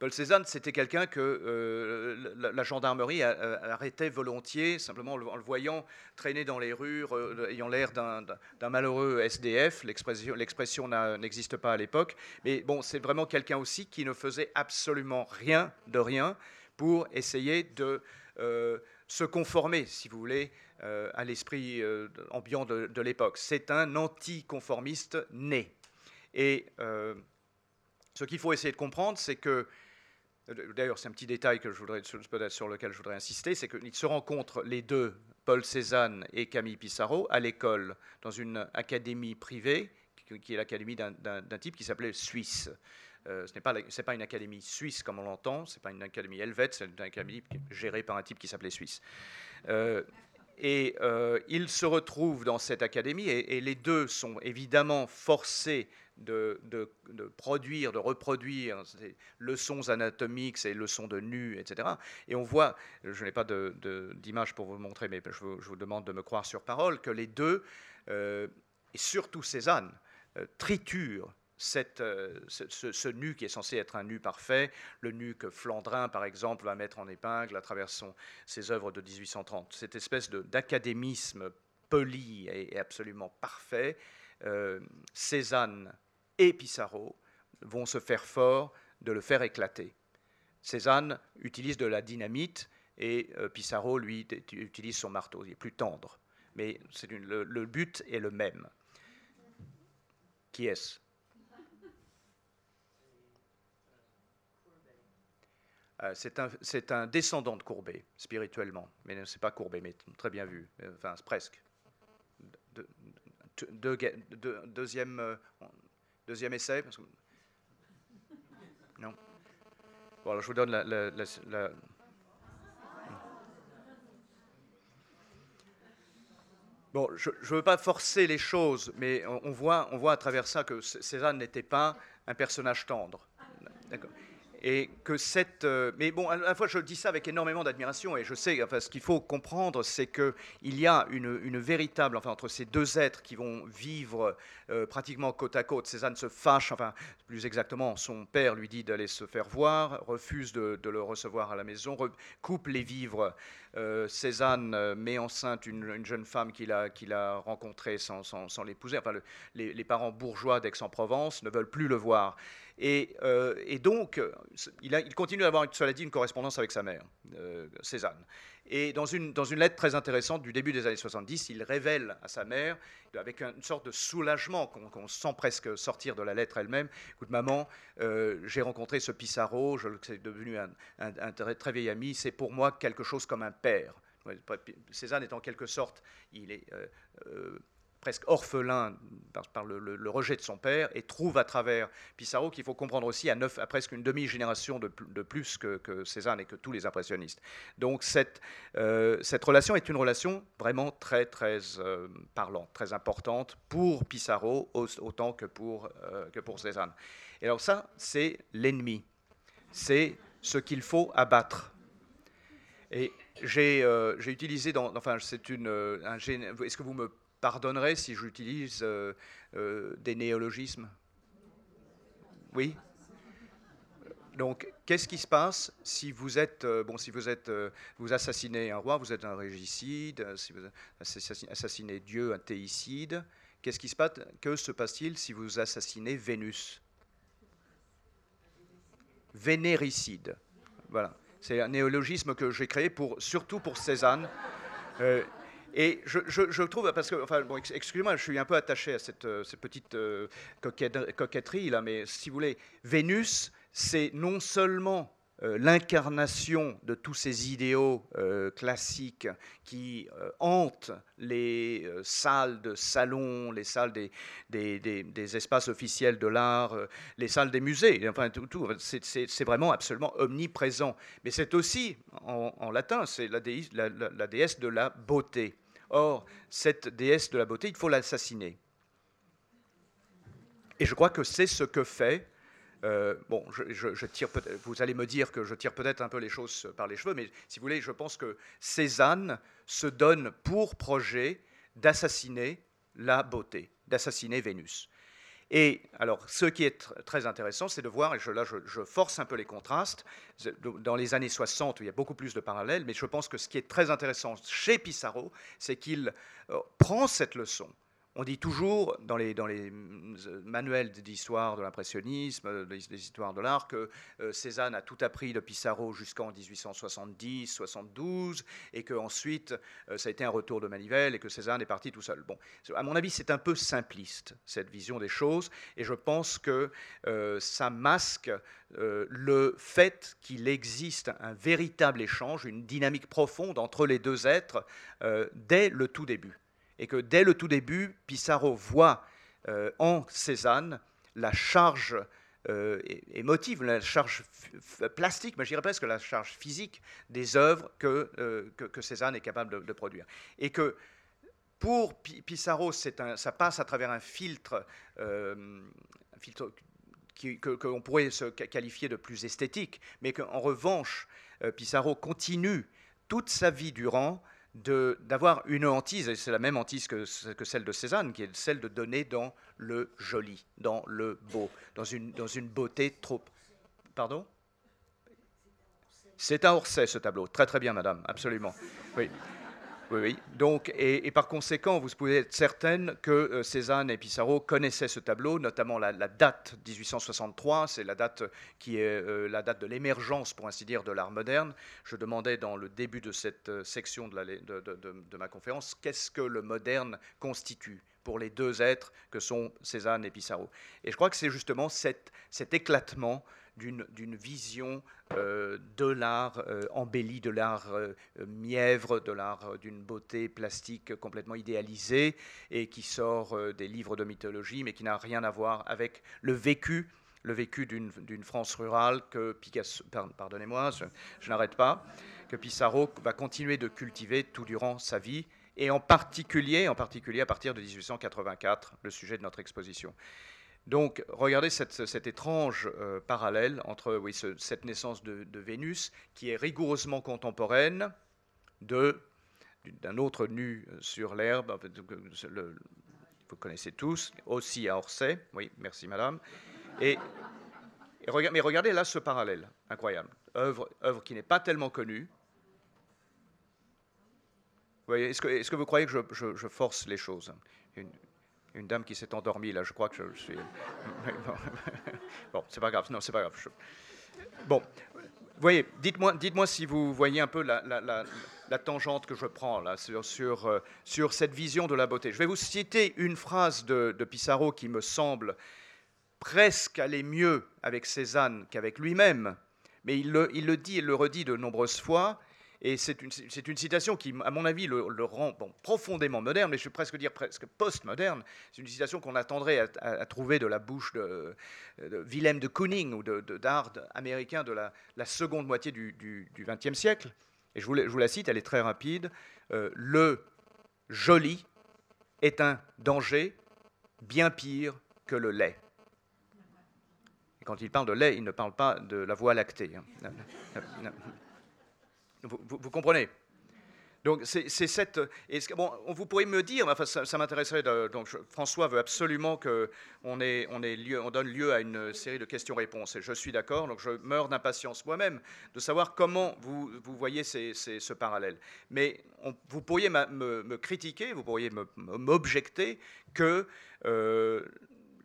Paul Cézanne, c'était quelqu'un que euh, la, gendarmerie arrêtait volontiers, simplement en le, voyant traîner dans les rues, ayant l'air d'un malheureux SDF. L'expression n'existe pas à l'époque. Mais bon, c'est vraiment quelqu'un aussi qui ne faisait absolument rien de rien pour essayer de euh, se conformer, si vous voulez, euh, à l'esprit ambiant de, de l'époque. C'est un anticonformiste né. Et ce qu'il faut essayer de comprendre, c'est que euh, d'ailleurs, c'est un petit détail sur lequel je voudrais insister, c'est qu'ils se rencontrent les deux, Paul Cézanne et Camille Pissarro, à l'école, dans une académie privée, qui est l'académie d'un type qui s'appelait Suisse. Euh, ce n'est pas, pas une académie suisse comme on l'entend, ce n'est pas une académie helvète, c'est une académie gérée par un type qui s'appelait Suisse. Euh, et ils se retrouvent dans cette académie et, et, les deux sont évidemment forcés de, produire, de reproduire ces leçons anatomiques, ces leçons de nu, etc. Et on voit, je n'ai pas d'image pour vous montrer, mais je vous, demande de me croire sur parole, que les deux, euh, et surtout Cézanne, euh, triturent euh, ce, nu qui est censé être un nu parfait, le nu que Flandrin, par exemple, va mettre en épingle à travers ses œuvres de 1830. Cette espèce d'académisme poli et, absolument parfait, Cézanne et Pissarro vont se faire fort de le faire éclater. Cézanne utilise de la dynamite et euh, Pissarro, lui, utilise son marteau. Il est plus tendre. Mais le, le, but est le même. Qui est-ce? C'est un, descendant de Courbet, spirituellement. Mais ce n'est pas Courbet, mais très bien vu. Enfin, presque. deuxième, euh, Deuxième essai. Non Bon, alors je vous donne la, Bon, je ne veux pas forcer les choses, mais on, voit, on voit à travers ça que Cézanne n'était pas un personnage tendre. D'accord et que cette. Euh, mais bon, à la fois, je dis ça avec énormément d'admiration, et je sais, enfin, ce qu'il faut comprendre, c'est qu'il y a une, véritable. Enfin, entre ces deux êtres qui vont vivre euh, pratiquement côte à côte, Cézanne se fâche, enfin, plus exactement, son père lui dit d'aller se faire voir, refuse de, le recevoir à la maison, coupe les vivres. Euh, Cézanne met enceinte une, jeune femme qu'il a, rencontrée sans, l'épouser. Enfin, les parents bourgeois d'Aix-en-Provence ne veulent plus le voir. Euh, et, donc, il, continue d'avoir, cela dit, une correspondance avec sa mère, euh, Cézanne. Et dans une, lettre très intéressante du début des années 70, il révèle à sa mère, avec une sorte de soulagement qu'on sent presque sortir de la lettre elle-même, écoute maman, euh, j'ai rencontré ce Pissarro, je c'est devenu un, très, vieil ami, c'est pour moi quelque chose comme un père. Cézanne est en quelque sorte, il est presque orphelin par, le, rejet de son père, et trouve à travers Pissarro qu'il faut comprendre aussi à, neuf, presque une demi-génération de, plus que, Cézanne et que tous les impressionnistes. Donc cette, euh, relation est une relation vraiment très très euh, parlante, très importante pour Pissarro autant que pour, euh, que pour Cézanne. Et alors ça, c'est l'ennemi, c'est ce qu'il faut abattre. Et j'ai utilisé dans, enfin c'est une, un, est-ce que vous me pardonnerez si j'utilise euh, euh, des néologismes Oui donc, qu'est-ce qui se passe si vous êtes, euh, bon, si vous êtes, vous assassinez un roi, vous êtes un régicide, si vous assassinez Dieu, un théicide, qu'est-ce qui se passe Que se passe-t-il si vous assassinez Vénus? Vénéricide. Voilà. C'est un néologisme que j'ai créé surtout pour Cézanne. Et je, trouve, parce que, enfin, bon, excusez-moi, je suis un peu attaché à cette, euh, petite euh, coquetterie, là, mais si vous voulez, Vénus, c'est non seulement l'incarnation de tous ces idéaux classiques qui hantent les salles de salon, les salles des, espaces officiels de l'art, les salles des musées, enfin tout, c'est vraiment absolument omniprésent. Mais c'est aussi, en, latin, c'est la, déesse de la beauté. Or, cette déesse de la beauté, il faut l'assassiner. Et je crois que c'est ce que fait. Euh, bon, je, tire vous allez me dire que je tire peut-être un peu les choses par les cheveux, mais si vous voulez, je pense que Cézanne se donne pour projet d'assassiner la beauté, d'assassiner Vénus. Et alors, ce qui est très intéressant, c'est de voir, et là je, force un peu les contrastes, dans les années 60, il y a beaucoup plus de parallèles, mais je pense que ce qui est très intéressant chez Pissarro, c'est qu'il euh, prend cette leçon on dit toujours dans les, euh, manuels d'histoire de l'impressionnisme, des, histoires de l'art, que euh, Cézanne a tout appris de Pissarro jusqu'en 1870-72, et qu'ensuite euh, ça a été un retour de manivelle, et que Cézanne est parti tout seul. Bon, à mon avis, c'est un peu simpliste, cette vision des choses, et je pense que ça masque le fait qu'il existe un véritable échange, une dynamique profonde entre les deux êtres dès le tout début et que dès le tout début, Pissarro voit euh, en Cézanne la charge euh, émotive, la charge plastique, mais je dirais presque la charge physique des œuvres que, euh, que, Cézanne est capable de, produire. Et que pour Pissarro, ça passe à travers un filtre, un filtre qu'on pourrait se qualifier de plus esthétique, mais qu'en revanche, Pissarro continue toute sa vie durant d'avoir une hantise, et c'est la même hantise que, celle de Cézanne, qui est celle de donner dans le joli, dans le beau, dans une, dans une beauté trop... Pardon? C'est un Orsay, ce tableau. Très très bien, madame, absolument. Oui. Oui, oui. Donc, et, par conséquent, vous pouvez être certaine que euh, Cézanne et Pissarro connaissaient ce tableau, notamment la, date 1863, c'est la date qui est euh, la date de l'émergence, pour ainsi dire, de l'art moderne. Je demandais dans le début de cette euh, section de, ma conférence, qu'est-ce que le moderne constitue pour les deux êtres que sont Cézanne et Pissarro. Et je crois que c'est justement cet éclatement d'une vision euh, de l'art euh, embelli, de l'art euh, mièvre, de l'art d'une beauté plastique complètement idéalisée et qui sort des livres de mythologie, mais qui n'a rien à voir avec le vécu le vécu d'une France rurale que Picasso, pardonnez-moi, je, n'arrête pas, que Pissarro va continuer de cultiver tout durant sa vie et en particulier, en particulier à partir de 1884, le sujet de notre exposition. Donc, regardez cet étrange euh, parallèle entre cette naissance de, Vénus, qui est rigoureusement contemporaine d'un autre nu sur l'herbe, vous connaissez tous, aussi à Orsay, oui, merci madame, mais regardez là ce parallèle, incroyable, œuvre, qui n'est pas tellement connue, est-ce que, vous croyez que je, force les choses? Dame qui s'est endormie, là, je crois que je, suis. bon, c'est pas grave, non, c'est pas grave. Bon, vous voyez, dites-moi dites si vous voyez un peu la, tangente que je prends là, sur, euh, sur, cette vision de la beauté. Je vais vous citer une phrase de, de Pissarro qui me semble presque aller mieux avec Cézanne qu'avec lui-même, mais il le dit et le redit de nombreuses fois. Et c'est une, une, citation qui, à mon avis, le, rend profondément moderne, mais je vais presque dire presque post-moderne. C'est une citation qu'on attendrait à, trouver de la bouche de, Willem de Kooning ou de, Dard américain de la, seconde moitié du XXe siècle. Et je vous, je vous, la cite, elle est très rapide. Euh, le joli est un danger bien pire que le lait. Et quand il parle de lait, il ne parle pas de la voie lactée. Hein. Vous, comprenez? Donc c'est cette. bon, vous pourriez me dire, ça, m'intéresserait. François veut absolument qu'on on on donne lieu à une série de questions-réponses. Et je suis d'accord. Donc je meurs d'impatience moi-même de savoir comment vous, vous voyez ce parallèle. Mais vous pourriez me, critiquer, vous pourriez m'objecter que euh,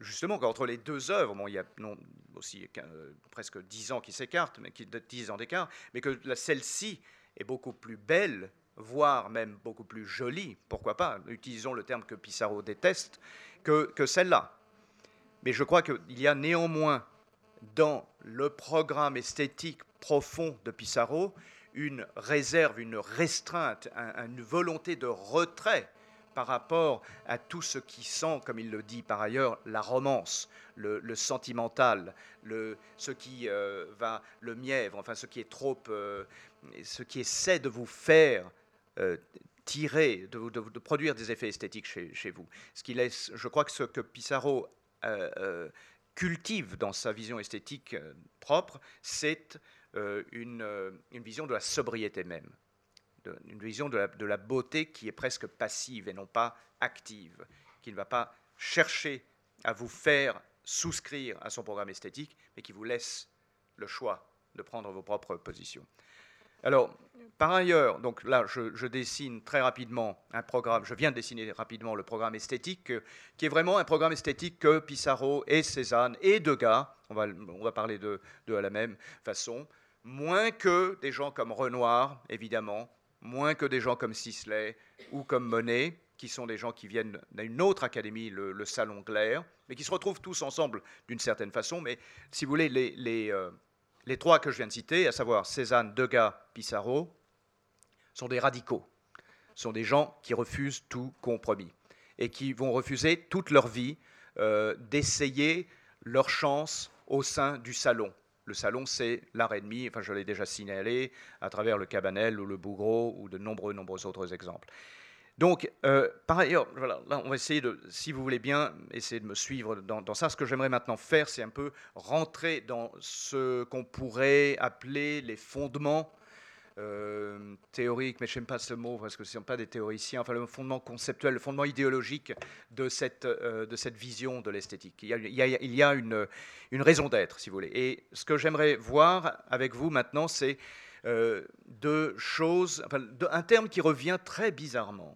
justement qu'entre les deux œuvres, bon, il y a non, aussi euh, presque dix ans qui s'écartent, mais qui dix ans d'écart, mais que celle-ci est beaucoup plus belle, voire même beaucoup plus jolie, pourquoi pas, utilisons le terme que Pissarro déteste, que, que celle-là. Mais je crois qu'il y a néanmoins dans le programme esthétique profond de Pissarro une réserve, une restreinte, une volonté de retrait par rapport à tout ce qui sent, comme il le dit par ailleurs, la romance, le, sentimental, le, ce qui euh, va, le mièvre, enfin ce qui est trop, euh, ce qui essaie de vous faire euh, tirer, de, produire des effets esthétiques chez, vous. Ce qui laisse, je crois que ce que Pissarro cultive dans sa vision esthétique propre, c'est une, une vision de la sobriété même une vision de la, beauté qui est presque passive et non pas active, qui ne va pas chercher à vous faire souscrire à son programme esthétique, mais qui vous laisse le choix de prendre vos propres positions. Alors, par ailleurs, donc là, je, dessine très rapidement un programme, je viens de dessiner rapidement le programme esthétique, qui est vraiment un programme esthétique que Pissarro et Cézanne et Degas, on va, on va parler de, de à la même façon, moins que des gens comme Renoir, évidemment, moins que des gens comme Sisley ou comme Monet, qui sont des gens qui viennent d'une autre académie, le, Salon Glaire, mais qui se retrouvent tous ensemble d'une certaine façon. Mais si vous voulez, les, euh, trois que je viens de citer, à savoir Cézanne, Degas, Pissarro, sont des radicaux, sont des gens qui refusent tout compromis et qui vont refuser toute leur vie euh, d'essayer leur chance au sein du salon, le salon, c'est l'art ennemi, enfin je l'ai déjà signalé à travers le Cabanel ou le Bougreau ou de nombreux, nombreux autres exemples. Donc, euh, par ailleurs, voilà, là, on va essayer de, si vous voulez bien, essayer de me suivre dans, dans ça. Ce que j'aimerais maintenant faire, c'est un peu rentrer dans ce qu'on pourrait appeler les fondements euh, théorique, mais je n'aime pas ce mot parce que ce ne sont pas des théoriciens, enfin le fondement conceptuel, le fondement idéologique de cette, euh, de cette vision de l'esthétique. Il y a, une, une, raison d'être, si vous voulez. Et ce que j'aimerais voir avec vous maintenant, c'est euh, deux choses, enfin, un terme qui revient très bizarrement,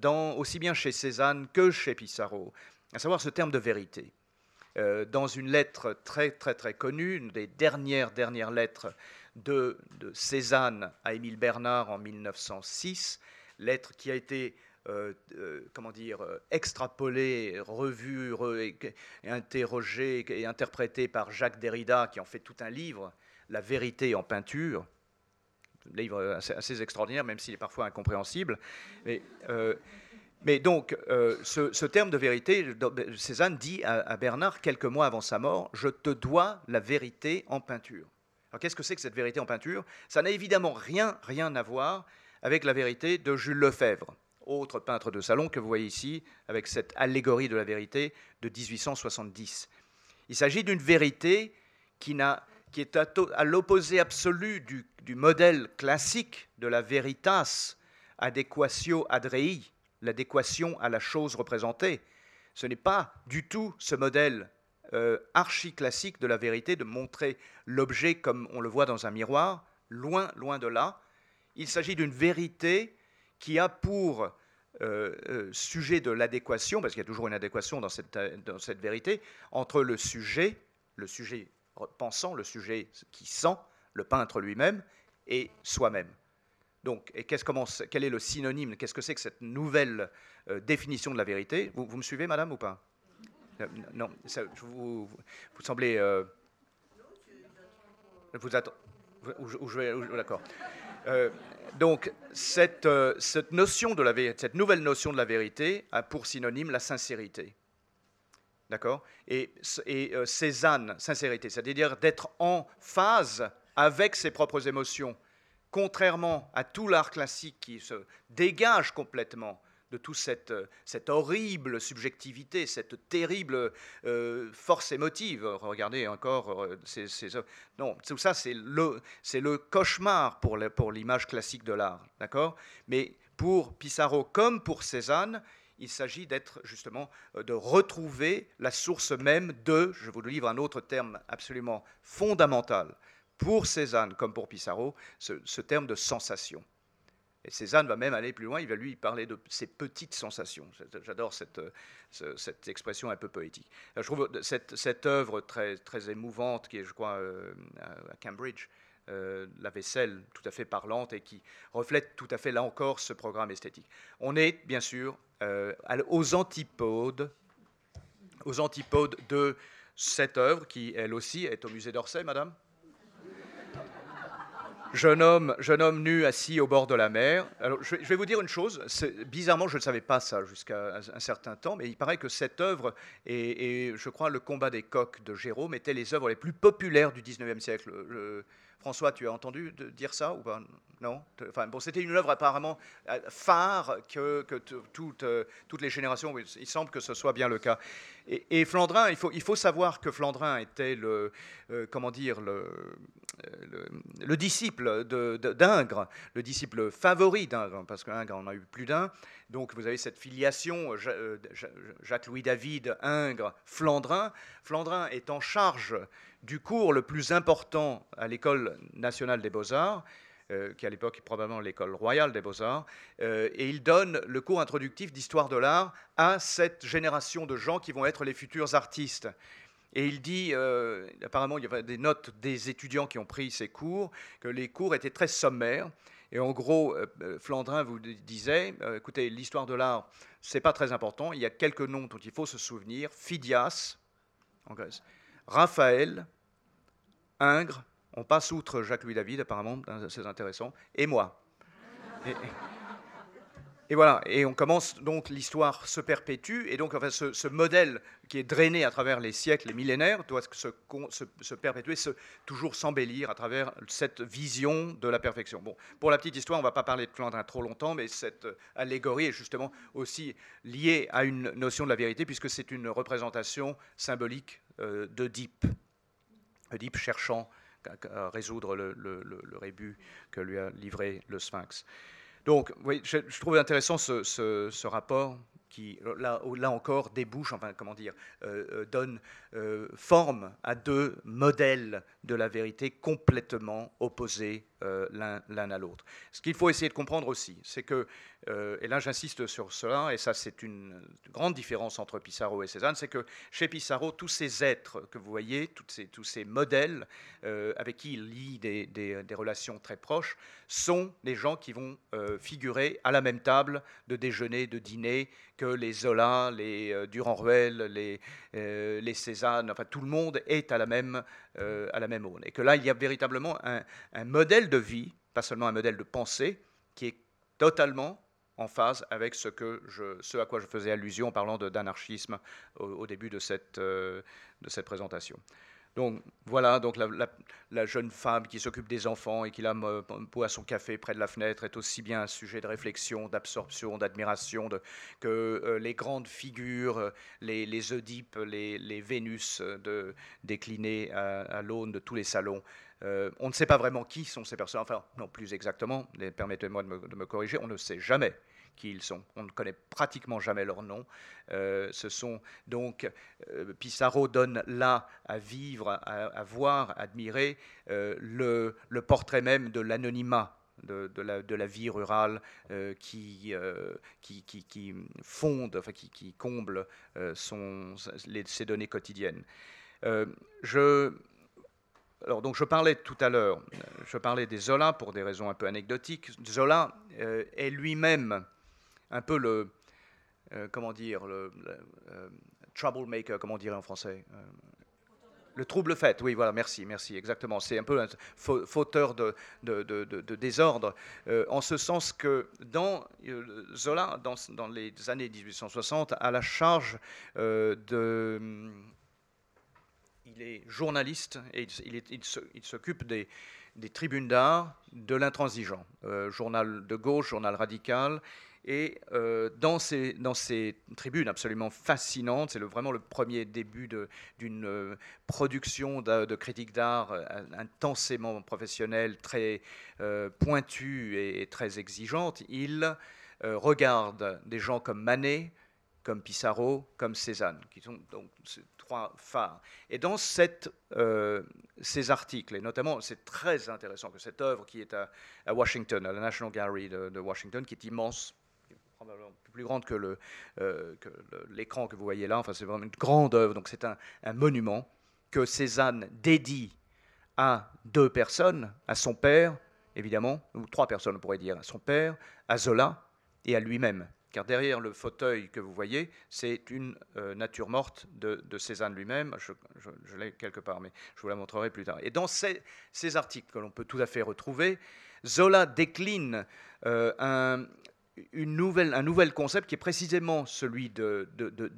dans, aussi bien chez Cézanne que chez Pissarro, à savoir ce terme de vérité. dans une lettre très très très connue, une des dernières dernières lettres de, Cézanne à Émile Bernard en 1906, lettre qui a été euh, euh, comment dire, extrapolée, revue, interrogée et interprétée par Jacques Derrida, qui en fait tout un livre, La vérité en peinture, un livre assez, extraordinaire, même s'il est parfois incompréhensible. Mais, euh, donc, ce, terme de vérité, Cézanne dit à Bernard, quelques mois avant sa mort, Je te dois la vérité en peinture qu'est-ce que c'est que cette vérité en peinture? Ça n'a évidemment rien, rien à voir avec la vérité de Jules Lefebvre, autre peintre de salon que vous voyez ici, avec cette allégorie de la vérité de 1870. Il s'agit d'une vérité qui, qui est à, l'opposé absolu du, du, modèle classique de la veritas adequatio ad rei, l'adéquation à la chose représentée. Ce n'est pas du tout ce modèle euh, archi-classique de la vérité de montrer l'objet comme on le voit dans un miroir, loin, loin de là. Il s'agit d'une vérité qui a pour euh, euh, sujet de l'adéquation, parce qu'il y a toujours une adéquation dans cette, vérité, entre le sujet, le sujet pensant, le sujet qui sent, le peintre lui-même, et soi-même. Donc, et comment, quel est le synonyme Qu'est-ce que c'est que cette nouvelle euh, définition de la vérité? Vous, me suivez, madame, ou pas? Non, vous, vous, semblez. Euh, vous attendez. D'accord. Euh, donc, cette, cette, notion de la cette nouvelle notion de la vérité a pour synonyme la sincérité. D'accord? Et, et Cézanne, sincérité, c'est-à-dire d'être en phase avec ses propres émotions contrairement à tout l'art classique qui se dégage complètement de toute cette, cette horrible subjectivité, cette terrible euh, force émotive. Regardez encore euh, ces, Non, tout ça, c'est le, c'est le cauchemar pour, l'image classique de l'art. D'accord? Mais pour Pissarro comme pour Cézanne, il s'agit d'être justement, euh, de retrouver la source même de, je vous livre un autre terme absolument fondamental, pour Cézanne comme pour Pissarro ce, terme de sensation. Et Cézanne va même aller plus loin, il va lui parler de ces petites sensations. J'adore cette, expression un peu poétique. Je trouve cette, œuvre très, très émouvante, qui est, je crois, euh, à Cambridge, euh, la vaisselle tout à fait parlante et qui reflète tout à fait, là encore, ce programme esthétique. On est, bien sûr, euh, aux antipodes, aux antipodes de cette œuvre qui, elle aussi, est au musée d'Orsay, madame? Jeune homme, jeune homme nu assis au bord de la mer. Alors, je, vais vous dire une chose. Bizarrement, je ne savais pas ça jusqu'à un certain temps, mais il paraît que cette œuvre et, je crois, le combat des coqs de Jérôme étaient les œuvres les plus populaires du 19e siècle. François, tu as entendu dire ça ou pas? Non? Enfin, bon, C'était une œuvre apparemment euh, phare que, euh, toutes les générations, il semble que ce soit bien le cas. Et, Flandrin, il faut, il faut savoir que Flandrin était le, euh, comment dire, le, le, disciple d'Ingres, le disciple favori d'Ingres, parce qu'Ingres en a eu plus d'un. Donc vous avez cette filiation Jacques-Louis David, Ingres, Flandrin. Flandrin est en charge du cours le plus important à l'École nationale des beaux-arts, euh, qui à l'époque est probablement l'école royale des beaux-arts, euh, et il donne le cours introductif d'histoire de l'art à cette génération de gens qui vont être les futurs artistes. Et il dit, euh, apparemment, il y avait des notes des étudiants qui ont pris ces cours, que les cours étaient très sommaires. Et en gros, Flandrin vous disait, écoutez, l'histoire de l'art, c'est pas très important. Il y a quelques noms dont il faut se souvenir. Phidias, en Grèce. Raphaël, Ingres, on passe outre Jacques-Louis David, apparemment, c'est intéressant, et moi. Et, voilà, et on commence donc, l'histoire se perpétue, et donc enfin, ce, modèle qui est drainé à travers les siècles, les millénaires, doit se, se, perpétuer, toujours s'embellir à travers cette vision de la perfection. Bon, pour la petite histoire, on ne va pas parler de Flandrin trop longtemps, mais cette allégorie est justement aussi liée à une notion de la vérité, puisque c'est une représentation symbolique euh, d'Oedipe. Oedipe cherchant à résoudre le, rébut que lui a livré le Sphinx. Donc, oui, je, trouve intéressant ce, rapport qui, là, encore, débouche, enfin, comment dire, euh, euh, donne forme à deux modèles de la vérité complètement opposés l'un à l'autre. Ce qu'il faut essayer de comprendre aussi, c'est que euh, et là j'insiste sur cela, et ça c'est une grande différence entre Pissarro et Cézanne, c'est que chez Pissarro, tous ces êtres que vous voyez, ces, tous ces modèles euh, avec qui il lie des, des, relations très proches, sont des gens qui vont euh, figurer à la même table de déjeuner, de dîner que les Zola, les Durand-Ruel, les, les Cézanne, enfin tout le monde est à la même, à la même aune. Et que là, il y a véritablement un, modèle de vie, pas seulement un modèle de pensée, qui est totalement en phase avec ce, à quoi je faisais allusion en parlant d'anarchisme au, au, début de cette, euh, de cette présentation. Donc voilà, donc la, jeune femme qui s'occupe des enfants et qui là boit son café près de la fenêtre est aussi bien un sujet de réflexion, d'absorption, d'admiration que euh, les grandes figures, euh, les, les Oedipes, les, Vénus de, déclinées à, l'aune de tous les salons. Euh, on ne sait pas vraiment qui sont ces personnes, enfin non plus exactement, permettez-moi de, me corriger, on ne sait jamais qui ils sont. On ne connaît pratiquement jamais leur nom. Euh, ce sont donc euh, Pissarro donne là à vivre, à, voir, à admirer euh, le, portrait même de l'anonymat de, la, vie rurale qui, qui, fonde, enfin qui, comble son, ses données quotidiennes. je, alors donc je parlais tout à l'heure, je parlais des Zola pour des raisons un peu anecdotiques. Zola est lui-même un peu le, euh, comment dire, le, euh, troublemaker, comment on dirait en français euh, le trouble fait, oui, voilà, merci, merci, exactement. C'est un peu un fauteur de, de, désordre, en ce sens que dans Zola, dans, dans, les années 1860, à la charge de. Il est journaliste et il, il s'occupe des, des tribunes d'art de l'intransigeant, journal de gauche, journal radical, et euh, dans, ces, tribunes absolument fascinantes, c'est vraiment le premier début d'une euh, production de, critique d'art euh, intensément professionnelle, très pointue et, très exigeante, il regarde des gens comme Manet, comme Pissarro, comme Cézanne, qui sont donc phares. Et dans cette, ces articles, et notamment, c'est très intéressant que cette œuvre qui est à, Washington, à la National Gallery de Washington, qui est immense, plus grande que, euh, l'écran que, vous voyez là. Enfin, c'est vraiment une grande œuvre. Donc, c'est un, monument que Cézanne dédie à deux personnes, à son père, évidemment, ou trois personnes, on pourrait dire, à son père, à Zola et à lui-même. Car derrière le fauteuil que vous voyez, c'est une euh, nature morte de, Cézanne lui-même. Je, l'ai quelque part, mais je vous la montrerai plus tard. Et dans ces, articles que l'on peut tout à fait retrouver, Zola décline euh, un, nouvel concept qui est précisément celui de,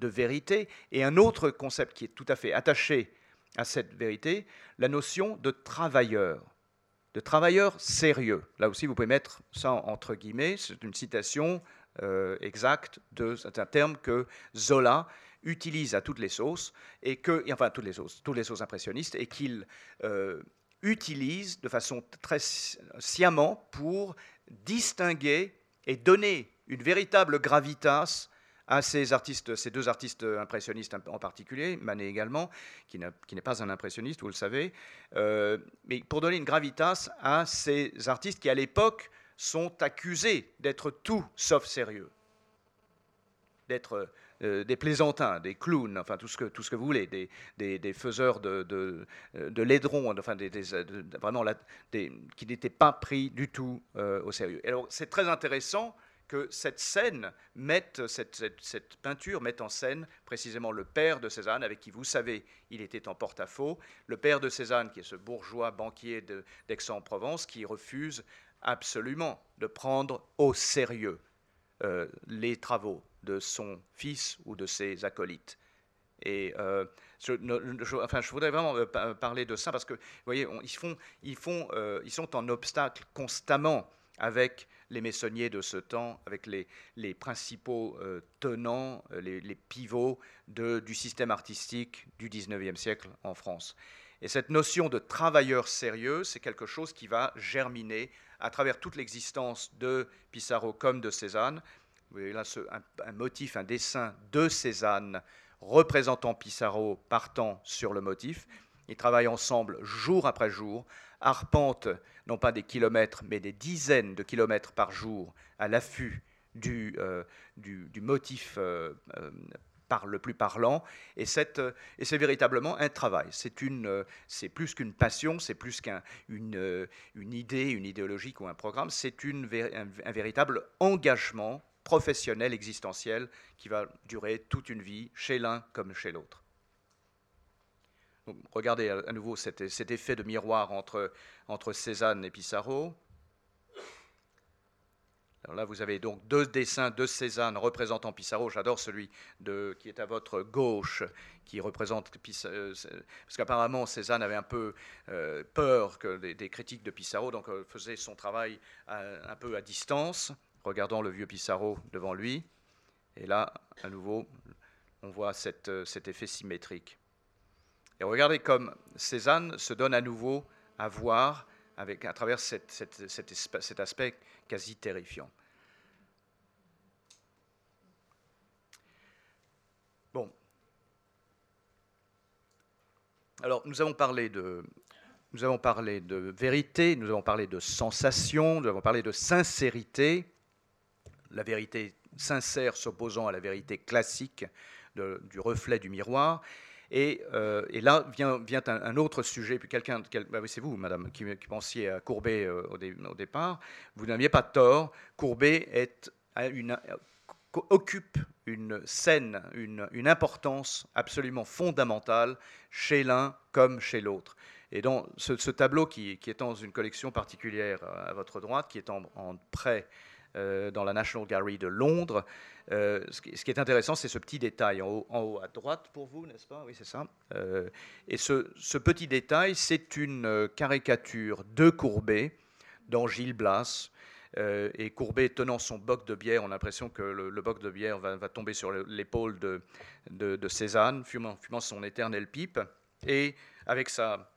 vérité et un autre concept qui est tout à fait attaché à cette vérité, la notion de travailleur, de travailleur sérieux. Là aussi, vous pouvez mettre ça entre guillemets, c'est une citation euh, exacte de c'est un terme que Zola utilise à toutes les sauces et que, enfin toutes les sauces, toutes les sauces impressionnistes et qu'il euh, utilise de façon très sciemment pour distinguer et donner une véritable gravitas à ces artistes, ces deux artistes impressionnistes en particulier, Manet également, qui n'est pas un impressionniste, vous le savez, euh, mais pour donner une gravitas à ces artistes qui, à l'époque, sont accusés d'être tout sauf sérieux, d'être euh, des plaisantins, des clowns, enfin tout ce que, tout ce que vous voulez, des, des, faiseurs de, de, laidrons, enfin des, vraiment qui n'étaient pas pris du tout euh, au sérieux. alors c'est très intéressant que cette scène mette, cette, cette, peinture mette en scène précisément le père de Cézanne, avec qui vous savez il était en porte-à-faux, le père de Cézanne, qui est ce bourgeois banquier d'Aix-en-Provence, qui refuse absolument de prendre au sérieux euh, les travaux de son fils ou de ses acolytes. Et euh, je, enfin, je voudrais vraiment euh, parler de ça parce que, vous voyez, font, ils, sont en obstacle constamment avec les maçonniers de ce temps, avec les, principaux tenants, les, pivots du système artistique du 19e siècle en France. Et cette notion de travailleur sérieux, c'est quelque chose qui va germiner à travers toute l'existence de Pissarro comme de Cézanne. Vous voyez là un, motif, un dessin de Cézanne représentant Pissarro partant sur le motif. Ils travaillent ensemble jour après jour, arpentent non pas des kilomètres, mais des dizaines de kilomètres par jour à l'affût du, euh, motif euh, euh, par le plus parlant. Et, cette, et c'est véritablement un travail. C'est, une, c'est plus qu'une passion, c'est plus qu'une une idée, une idéologie ou un programme. C'est un, véritable engagement professionnel, existentiel, qui va durer toute une vie, chez l'un comme chez l'autre regardez à nouveau cet, effet de miroir entre, entre Cézanne et Pissarro. Là, vous avez donc deux dessins de Cézanne représentant Pissarro. J'adore celui qui est à votre gauche, qui représente Pissarro. Parce qu'apparemment, Cézanne avait un peu peur que des, critiques de Pissarro, donc faisait son travail un peu à distance, regardant le vieux Pissarro devant lui. Et là, à nouveau, on voit euh, cet effet symétrique. Et regardez comme Cézanne se donne à nouveau à voir avec, à travers cet aspect quasi terrifiant. Bon. Alors, nous avons parlé de, nous avons parlé de vérité, nous avons parlé de sensation, nous avons parlé de sincérité. La vérité sincère s'opposant à la vérité classique du reflet du miroir. Et, euh, là vient, vient un, autre sujet, quelqu'un, bah c'est vous, madame, qui, pensiez à Courbet euh, au, départ, vous n'aviez pas tort, Courbet occupe une scène, une, importance absolument fondamentale chez l'un comme chez l'autre. Et dans ce, tableau qui, est dans une collection particulière à votre droite, qui est en, en prêt euh, dans la National Gallery de Londres. Euh, ce, qui, est intéressant, c'est ce petit détail en haut, à droite pour vous, n'est-ce pas? Oui, c'est ça. Euh, et ce, petit détail, c'est une caricature de Courbet dans Gilles Blas. et Courbet tenant son boc de bière, on a l'impression que le, boc de bière va, tomber sur l'épaule de, Cézanne, fumant, son éternel pipe, et avec sa,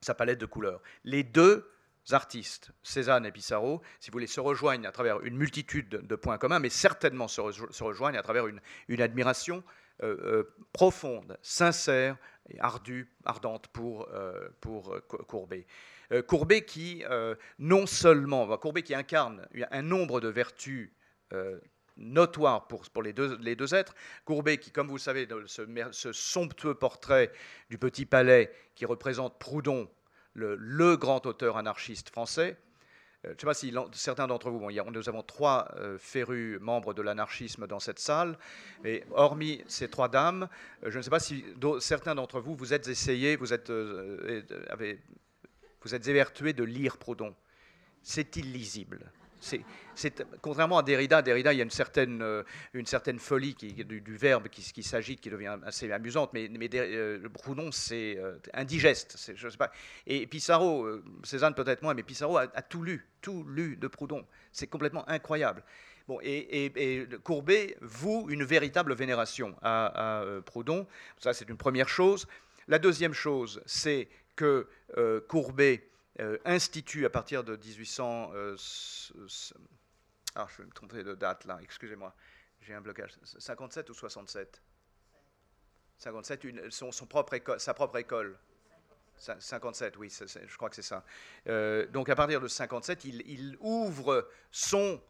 sa palette de couleurs. Les deux artistes, Cézanne et Pissarro, si vous voulez, se rejoignent à travers une multitude de points communs, mais certainement se, rejoignent à travers une, admiration euh, euh, profonde, sincère et ardue, ardente pour, euh, pour Courbet. Courbet qui, non seulement, Courbet qui incarne un nombre de vertus notoires pour, pour les, deux, les, deux, êtres. Courbet, qui, comme vous le savez, ce somptueux portrait du Petit Palais qui représente Proudhon le, grand auteur anarchiste français. Euh, je ne sais pas si certains d'entre vous, nous avons trois euh, férus membres de l'anarchisme dans cette salle, mais hormis ces trois dames, euh, je ne sais pas si certains d'entre vous, vous êtes essayés, vous êtes, avez, vous êtes évertués de lire Proudhon. C'est illisible c'est, contrairement à Derrida, Derrida, il y a une certaine, euh, une certaine folie du, verbe qui, qui s'agite, qui devient assez amusante, mais, euh, Proudhon, c'est euh, indigeste. je sais pas. Et Pissarro, Cézanne peut-être moins, mais Pissarro a, tout lu, tout lu de Proudhon. C'est complètement incroyable. Bon, et, Courbet voue une véritable vénération à, Proudhon. Ça, c'est une première chose. La deuxième chose, c'est que Courbet institue à partir de 1800. Euh, ah, je vais me tromper de date là, excusez-moi, j'ai un blocage. 57 ou 67 57, une, son, propre école, sa propre école. 57, oui, je crois que c'est ça. Euh, donc à partir de 57, il, il ouvre son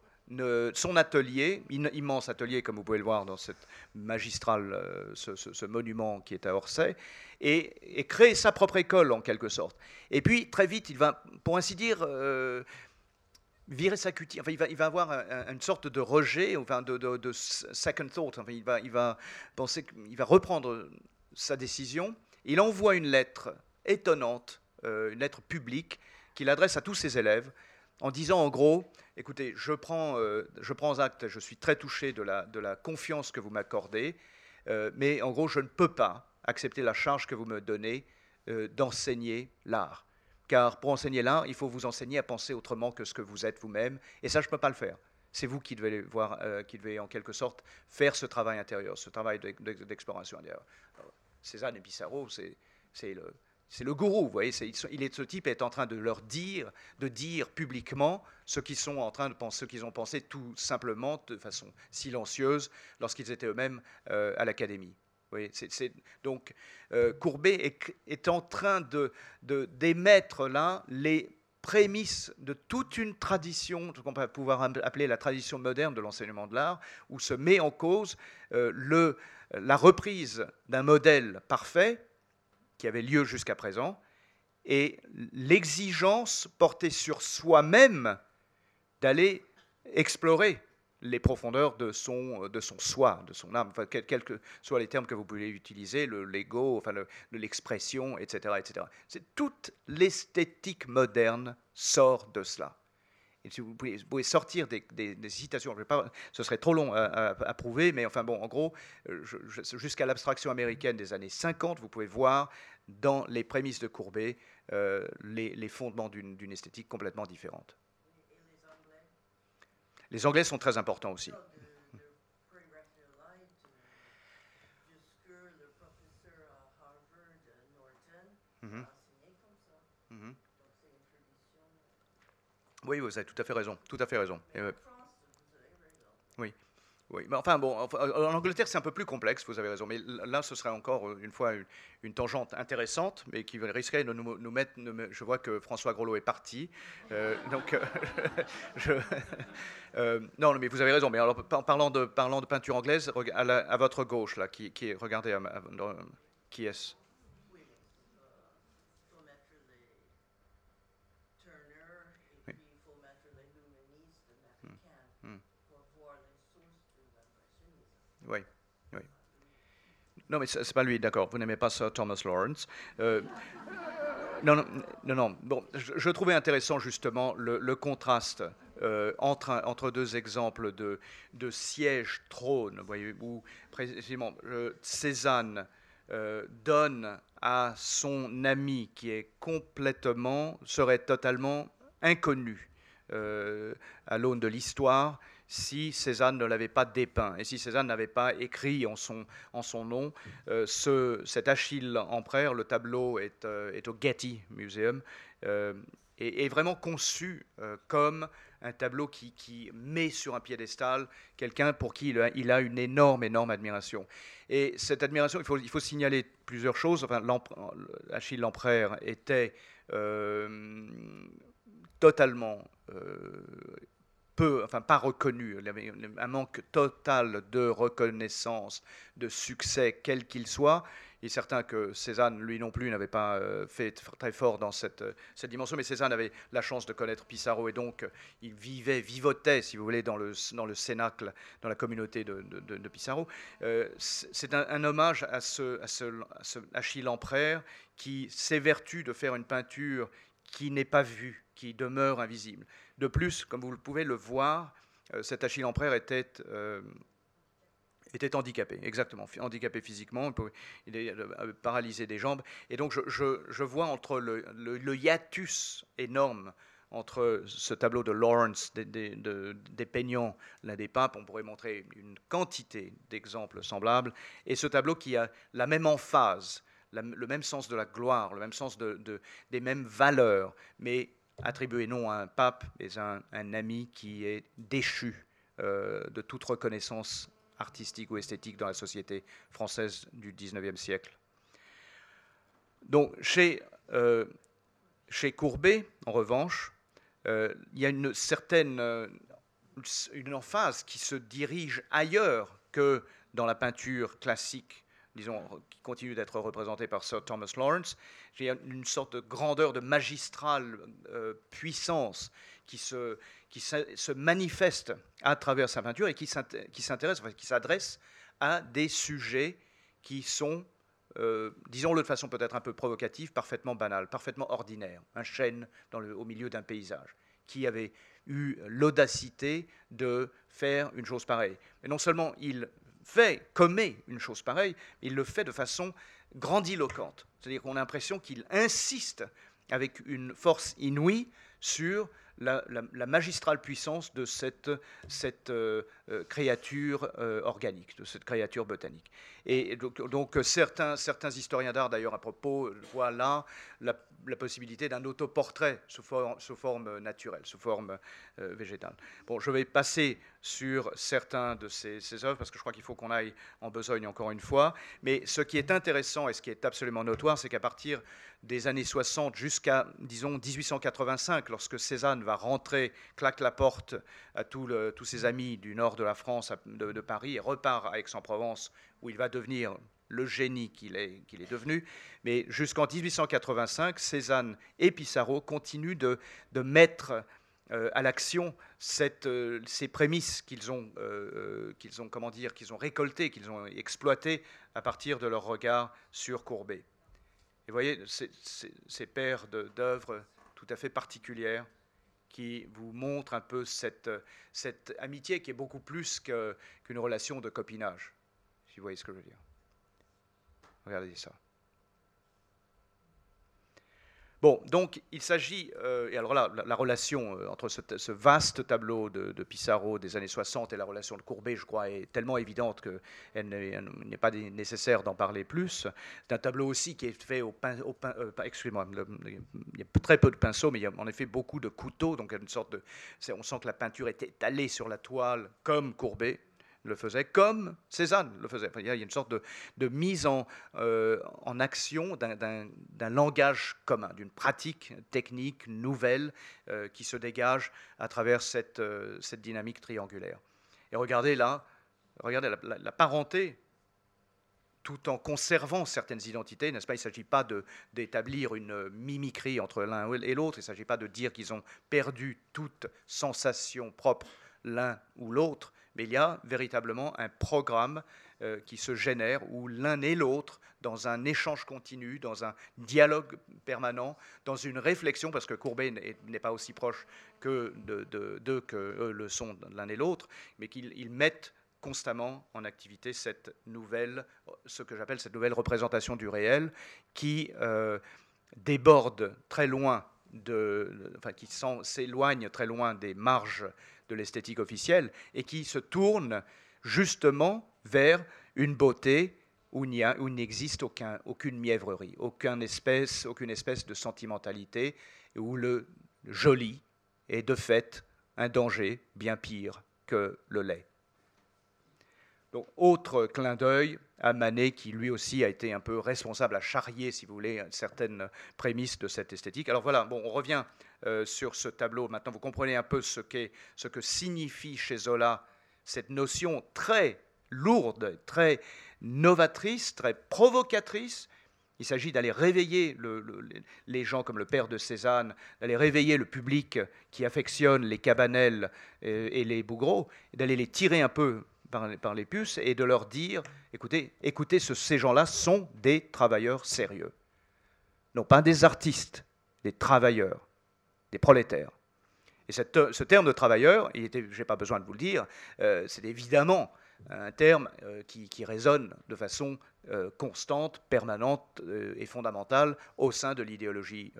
son atelier, immense atelier comme vous pouvez le voir dans cette magistrale, euh, ce, monument qui est à Orsay, et, créer sa propre école en quelque sorte. Et puis très vite, il va, pour ainsi dire, euh, virer sa cutie. Enfin, il va, il va avoir une sorte de rejet, enfin de, second thought. Enfin, il va, il va penser, il va reprendre sa décision. Il envoie une lettre étonnante, euh, une lettre publique qu'il adresse à tous ses élèves, en disant en gros écoutez, je prends, euh, je prends acte, je suis très touché de la, confiance que vous m'accordez, euh, mais en gros, je ne peux pas accepter la charge que vous me donnez euh, d'enseigner l'art. Car pour enseigner l'art, il faut vous enseigner à penser autrement que ce que vous êtes vous-même, et ça, je ne peux pas le faire. C'est vous qui devez, voir, qui devez en quelque sorte faire ce travail intérieur, ce travail d'exploration intérieure. Cézanne et Pissarro, c'est le, c'est le gourou, vous voyez, il est, ce type est en train de leur dire, de dire publiquement ce qu'ils ont pensé tout simplement de façon silencieuse lorsqu'ils étaient eux-mêmes euh, à l'académie. donc euh, Courbet est, en train de, d'émettre là les prémices de toute une tradition, qu'on peut pouvoir appeler la tradition moderne de l'enseignement de l'art, où se met en cause euh, la reprise d'un modèle parfait qui avait lieu jusqu'à présent, et l'exigence portée sur soi-même d'aller explorer les profondeurs de son, de son soi, de son âme, quels que soient les termes que vous pouvez utiliser, le l'ego, enfin, l'expression, etc. etc. Toute l'esthétique moderne sort de cela. Vous, pouvez, sortir des, citations, pas, ce serait trop long à, prouver, mais enfin bon, en gros, jusqu'à l'abstraction américaine des années 50, vous pouvez voir dans les prémices de Courbet les, les, fondements d'une esthétique complètement différente. Les Anglais sont très importants aussi. Oui, vous avez tout à fait raison. Tout à fait raison. oui. Oui, mais enfin bon, en Angleterre c'est un peu plus complexe, vous avez raison, mais là ce serait encore euh, une fois une, tangente intéressante, mais qui risquerait de nous, mettre. Je vois que François Grolot est parti, euh, donc euh, non, mais vous avez raison. Mais en parlant de, peinture anglaise, à, votre gauche là, qui, qui regardez, qui est-ce Oui, oui. Non, mais c'est pas lui, d'accord. Vous n'aimez pas Sir Thomas Lawrence. Euh, non, non, non. Bon, je, trouvais intéressant justement le, contraste euh, entre, entre deux exemples de, de siège trône, voyez, où précisément Cézanne euh, donne à son ami qui est complètement, serait totalement inconnu à l'aune de l'histoire, si Cézanne ne l'avait pas dépeint et si Cézanne n'avait pas écrit en son, en son nom euh, ce, cet Achille Empereur. Le tableau est, euh, est au Getty Museum euh, et est vraiment conçu comme un tableau qui, qui, met sur un piédestal quelqu'un pour qui il a, il a, une énorme, énorme admiration. Et cette admiration, il faut, il faut signaler plusieurs choses. Enfin, Achille Lempereur était totalement peu, enfin pas reconnu, il avait un manque total de reconnaissance, de succès, quel qu'il soit. Il est certain que Cézanne, lui non plus, n'avait pas euh, fait très fort dans cette, cette, dimension, mais Cézanne avait la chance de connaître Pissarro et donc il vivait, vivotait, si vous voulez, dans le, dans le cénacle, dans la communauté de, de, Pissarro. Euh, c'est un, hommage à ce, à ce, Achille Lempereur qui s'évertue de faire une peinture qui n'est pas vue, qui demeure invisible. De plus, comme vous pouvez le voir, euh, cet Achille Empereur était, euh, était handicapé, exactement, handicapé physiquement, il est euh, paralysé des jambes. Et donc je, vois entre le, le, hiatus énorme entre ce tableau de Lawrence des, des, des peignants, l'un des papes, on pourrait montrer une quantité d'exemples semblables, et ce tableau qui a la même emphase, le même sens de la gloire, le même sens de, des mêmes valeurs, mais attribué non à un pape, mais à un, ami qui est déchu euh, de toute reconnaissance artistique ou esthétique dans la société française du XIXe siècle. Donc chez, euh, chez Courbet, en revanche, euh, il y a une certaine une emphase qui se dirige ailleurs que dans la peinture classique disons, qui continue d'être représenté par Sir Thomas Lawrence, une sorte de grandeur, de magistrale euh, puissance qui, se, manifeste à travers sa peinture et qui s'intéresse, enfin, qui s'adresse à des sujets qui sont, euh, disons-le de façon peut-être un peu provocative, parfaitement banales, parfaitement ordinaires. Un chêne au milieu d'un paysage qui avait eu l'audacité de faire une chose pareille. Mais non seulement il fait, commet une chose pareille, il le fait de façon grandiloquente. C'est-à-dire qu'on a l'impression qu'il insiste avec une force inouïe sur la, magistrale puissance de cette, cette euh, euh, créature euh, organique, de cette créature botanique. Et donc, certains, certains historiens d'art, d'ailleurs, à propos, voient là la possibilité d'un autoportrait sous forme, naturelle, sous forme végétale. Bon, je vais passer sur certains de ces œuvres parce que je crois qu'il faut qu'on aille en besogne encore une fois. Mais ce qui est intéressant et ce qui est absolument notoire, c'est qu'à partir des années 60 jusqu'à, disons, 1885, lorsque Cézanne va rentrer, claque la porte à tous ses amis du nord de la France, de, Paris, et repart à Aix-en-Provence, où il va devenir le génie qu'il est, devenu. Mais jusqu'en 1885, Cézanne et Pissarro continuent de, mettre euh, à l'action euh, ces prémices qu'ils ont, euh, qu'ils ont, comment dire, qu'ils ont récoltées, qu'ils ont exploitées à partir de leur regard sur Courbet. Et vous voyez, ces, paires d'œuvres tout à fait particulières qui vous montre un peu cette amitié qui est beaucoup plus qu'une relation de copinage, si vous voyez ce que je veux dire. Regardez ça. Bon, donc il s'agit, euh, et alors là, la, relation euh, entre ce, vaste tableau de, Pissarro des années 60 et la relation de Courbet, je crois, est tellement évidente qu'il n'est pas nécessaire d'en parler plus. C'est un tableau aussi qui est fait au pinceau, euh, excusez-moi, il y a très peu de pinceaux, mais il y a en effet beaucoup de couteaux, donc une sorte de, on sent que la peinture est étalée sur la toile comme Courbet, le faisait, comme Cézanne le faisait. il y a une sorte de, mise en, euh, action d'un langage commun, d'une pratique technique nouvelle euh, qui se dégage à travers cette, euh, cette, dynamique triangulaire. Et regardez là, regardez la, parenté, tout en conservant certaines identités, n'est-ce pas? Il ne s'agit pas d'établir une mimicrie entre l'un et l'autre, il ne s'agit pas de dire qu'ils ont perdu toute sensation propre l'un ou l'autre, mais il y a véritablement un programme euh, qui se génère où l'un et l'autre, dans un échange continu, dans un dialogue permanent, dans une réflexion, parce que Courbet n'est pas aussi proche que que eux le sont l'un et l'autre, mais qu'ils mettent constamment en activité cette nouvelle, ce que j'appelle cette nouvelle représentation du réel, qui euh, déborde très loin de, enfin, qui s'éloigne très loin des marges de l'esthétique officielle et qui se tourne justement vers une beauté où il n'existe aucun, aucune mièvrerie, aucune espèce, aucune espèce de sentimentalité, où le joli est de fait un danger bien pire que le lait. Donc, autre clin d'œil à Manet, qui lui aussi a été un peu responsable à charrier, si vous voulez, certaines prémices de cette esthétique. Alors voilà, bon, on revient euh, sur ce tableau. Maintenant, vous comprenez un peu ce, que signifie chez Zola cette notion très lourde, très novatrice, très provocatrice. Il s'agit d'aller réveiller les gens comme le père de Cézanne, d'aller réveiller le public qui affectionne les cabanelles et, et les bougreaux, d'aller les tirer un peu par, les puces et de leur dire, écoutez ces gens-là sont des travailleurs sérieux. Non pas des artistes, des travailleurs, des prolétaires. Et ce terme de travailleur, je n'ai pas besoin de vous le dire, euh, c'est évidemment un terme euh, qui, résonne de façon euh, constante, permanente et fondamentale au sein de l'idéologie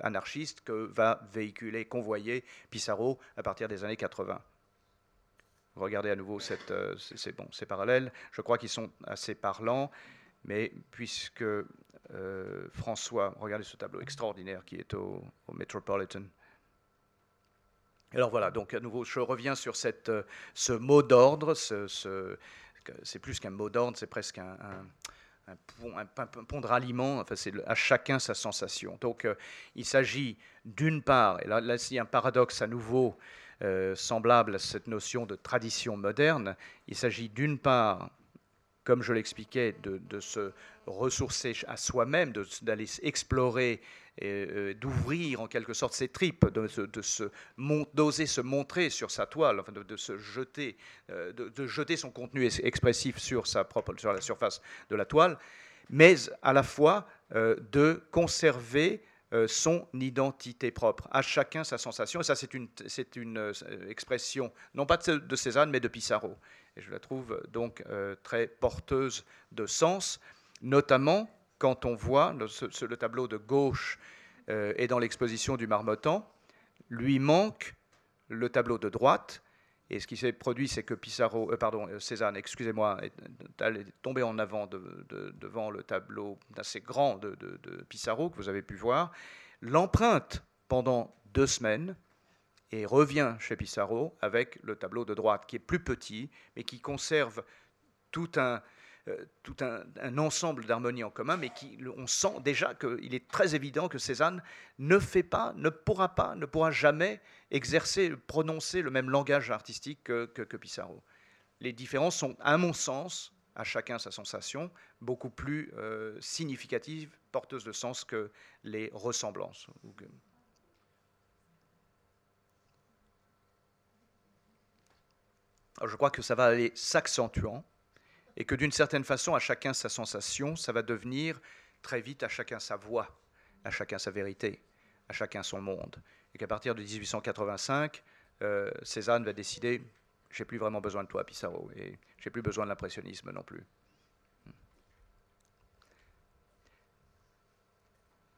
anarchiste que va véhiculer, convoyer Pissarro à partir des années 80. Regardez à nouveau ces parallèles. Je crois qu'ils sont assez parlants, mais puisque François, regardez ce tableau extraordinaire qui est au, Metropolitan. Alors voilà, donc à nouveau, je reviens sur euh, ce mot d'ordre. Ce, c'est plus qu'un mot d'ordre, c'est presque un, pont, de ralliement. Enfin, c'est à chacun sa sensation. Donc il s'agit d'une part, et là, là a un paradoxe à nouveau euh, semblable à cette notion de tradition moderne. Il s'agit d'une part, comme je l'expliquais, de, se ressourcer à soi-même, d'aller explorer, euh, d'ouvrir en quelque sorte ses tripes, de, se, d'oser se montrer sur sa toile, enfin de, se jeter, euh, de, jeter son contenu expressif sur sa propre, sur la surface de la toile, mais à la fois de conserver euh, son identité propre. À chacun sa sensation. Et ça, c'est une, euh, expression, non pas de Cézanne, mais de Pissarro. Et je la trouve donc euh, très porteuse de sens, notamment quand on voit le, le tableau de gauche et dans l'exposition du Marmottan, lui manque le tableau de droite et ce qui s'est produit, c'est que Pissarro, euh, pardon, euh, Cézanne, excusez-moi, est, tombé en avant devant le tableau assez grand de, Pissarro que vous avez pu voir, l'empreinte pendant deux semaines et revient chez Pissarro avec le tableau de droite qui est plus petit, mais qui conserve tout un, euh, ensemble d'harmonies en commun, mais on sent déjà qu'il est très évident que Cézanne ne fait pas, ne pourra pas, ne pourra jamais exercer, prononcer le même langage artistique que, que, Pissarro. Les différences sont, à mon sens, à chacun sa sensation, beaucoup plus euh, significatives, porteuses de sens que les ressemblances. je crois que ça va aller s'accentuant et que d'une certaine façon, à chacun sa sensation, ça va devenir très vite à chacun sa voix, à chacun sa vérité, à chacun son monde. Et qu'à partir de 1885, Cézanne va décider j'ai plus vraiment besoin de toi, Pissarro, et j'ai plus besoin de l'impressionnisme non plus.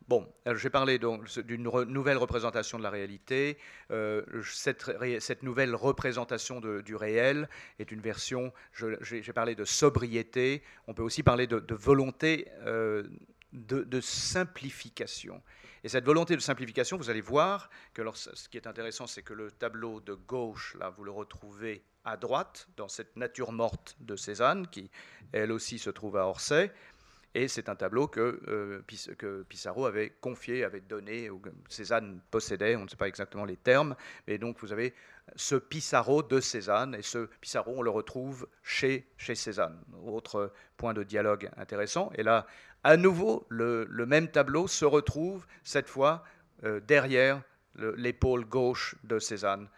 Bon, j'ai parlé d'une nouvelle représentation de la réalité. Euh, cette, nouvelle représentation du réel est une version, j'ai parlé de sobriété, on peut aussi parler de, volonté euh, de, simplification. Et cette volonté de simplification, vous allez voir que ce qui est intéressant, c'est que le tableau de gauche, là, vous le retrouvez à droite, dans cette nature morte de Cézanne, qui elle aussi se trouve à Orsay. Et c'est un tableau que, euh, que, Pissarro avait confié, avait donné, ou Cézanne possédait, on ne sait pas exactement les termes, mais donc vous avez ce Pissarro de Cézanne, et ce Pissarro, on le retrouve chez, chez Cézanne. Autre point de dialogue intéressant. Et là, à nouveau, le, même tableau se retrouve, cette fois, euh, derrière l'épaule gauche de Cézanne.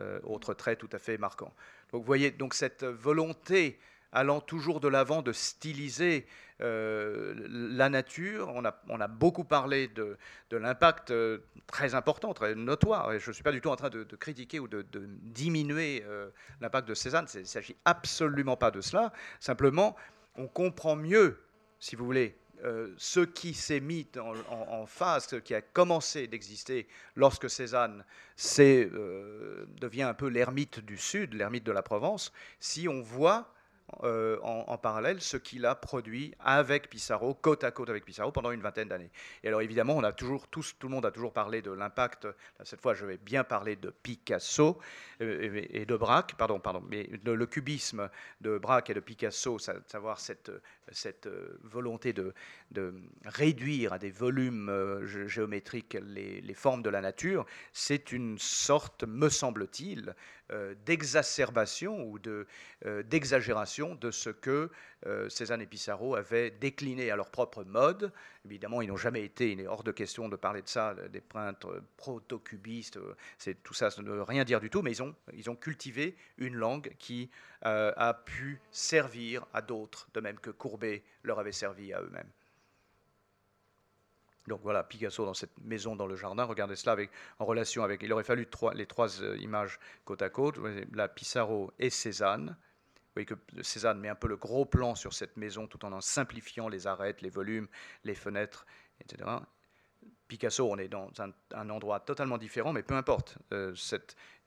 Euh, autre trait tout à fait marquant. Donc vous voyez donc cette volonté allant toujours de l'avant de styliser euh, la nature. On a, beaucoup parlé de, l'impact très important, très notoire. Et je ne suis pas du tout en train de, critiquer ou de, diminuer l'impact de Cézanne. Il ne s'agit absolument pas de cela. Simplement, on comprend mieux, si vous voulez, ce qui s'est mis en, face, ce qui a commencé d'exister lorsque Cézanne devient un peu l'ermite du Sud, l'ermite de la Provence, si on voit euh, en, parallèle ce qu'il a produit avec Pissarro, côte à côte avec Pissarro, pendant une vingtaine d'années. Et alors évidemment, on a toujours, tout le monde a toujours parlé de l'impact, cette fois je vais bien parler de Picasso euh, et de Braque, pardon, pardon, mais le cubisme de Braque et de Picasso, savoir cette, cette euh, volonté de, de, réduire à des volumes géométriques les, les formes de la nature, c'est une sorte, me semble-t-il, euh, d'exacerbation ou euh, d'exagération de, ce que euh, Cézanne et Pissarro avaient décliné à leur propre mode. Évidemment, ils n'ont jamais été, il est hors de question de parler de ça, des peintres proto-cubistes, tout ça, ça ne veut rien dire du tout, mais ils ont, ils ont cultivé une langue qui a pu servir à d'autres, de même que Courbet leur avait servi à eux-mêmes. Donc voilà, Picasso dans cette maison dans le jardin, regardez cela en relation avec, il aurait fallu les trois euh, images côte à côte, là Pissarro et Cézanne. Vous voyez que Cézanne met un peu le gros plan sur cette maison tout en en simplifiant les arêtes, les volumes, les fenêtres, etc. Picasso, on est dans un, endroit totalement différent, mais peu importe. Euh,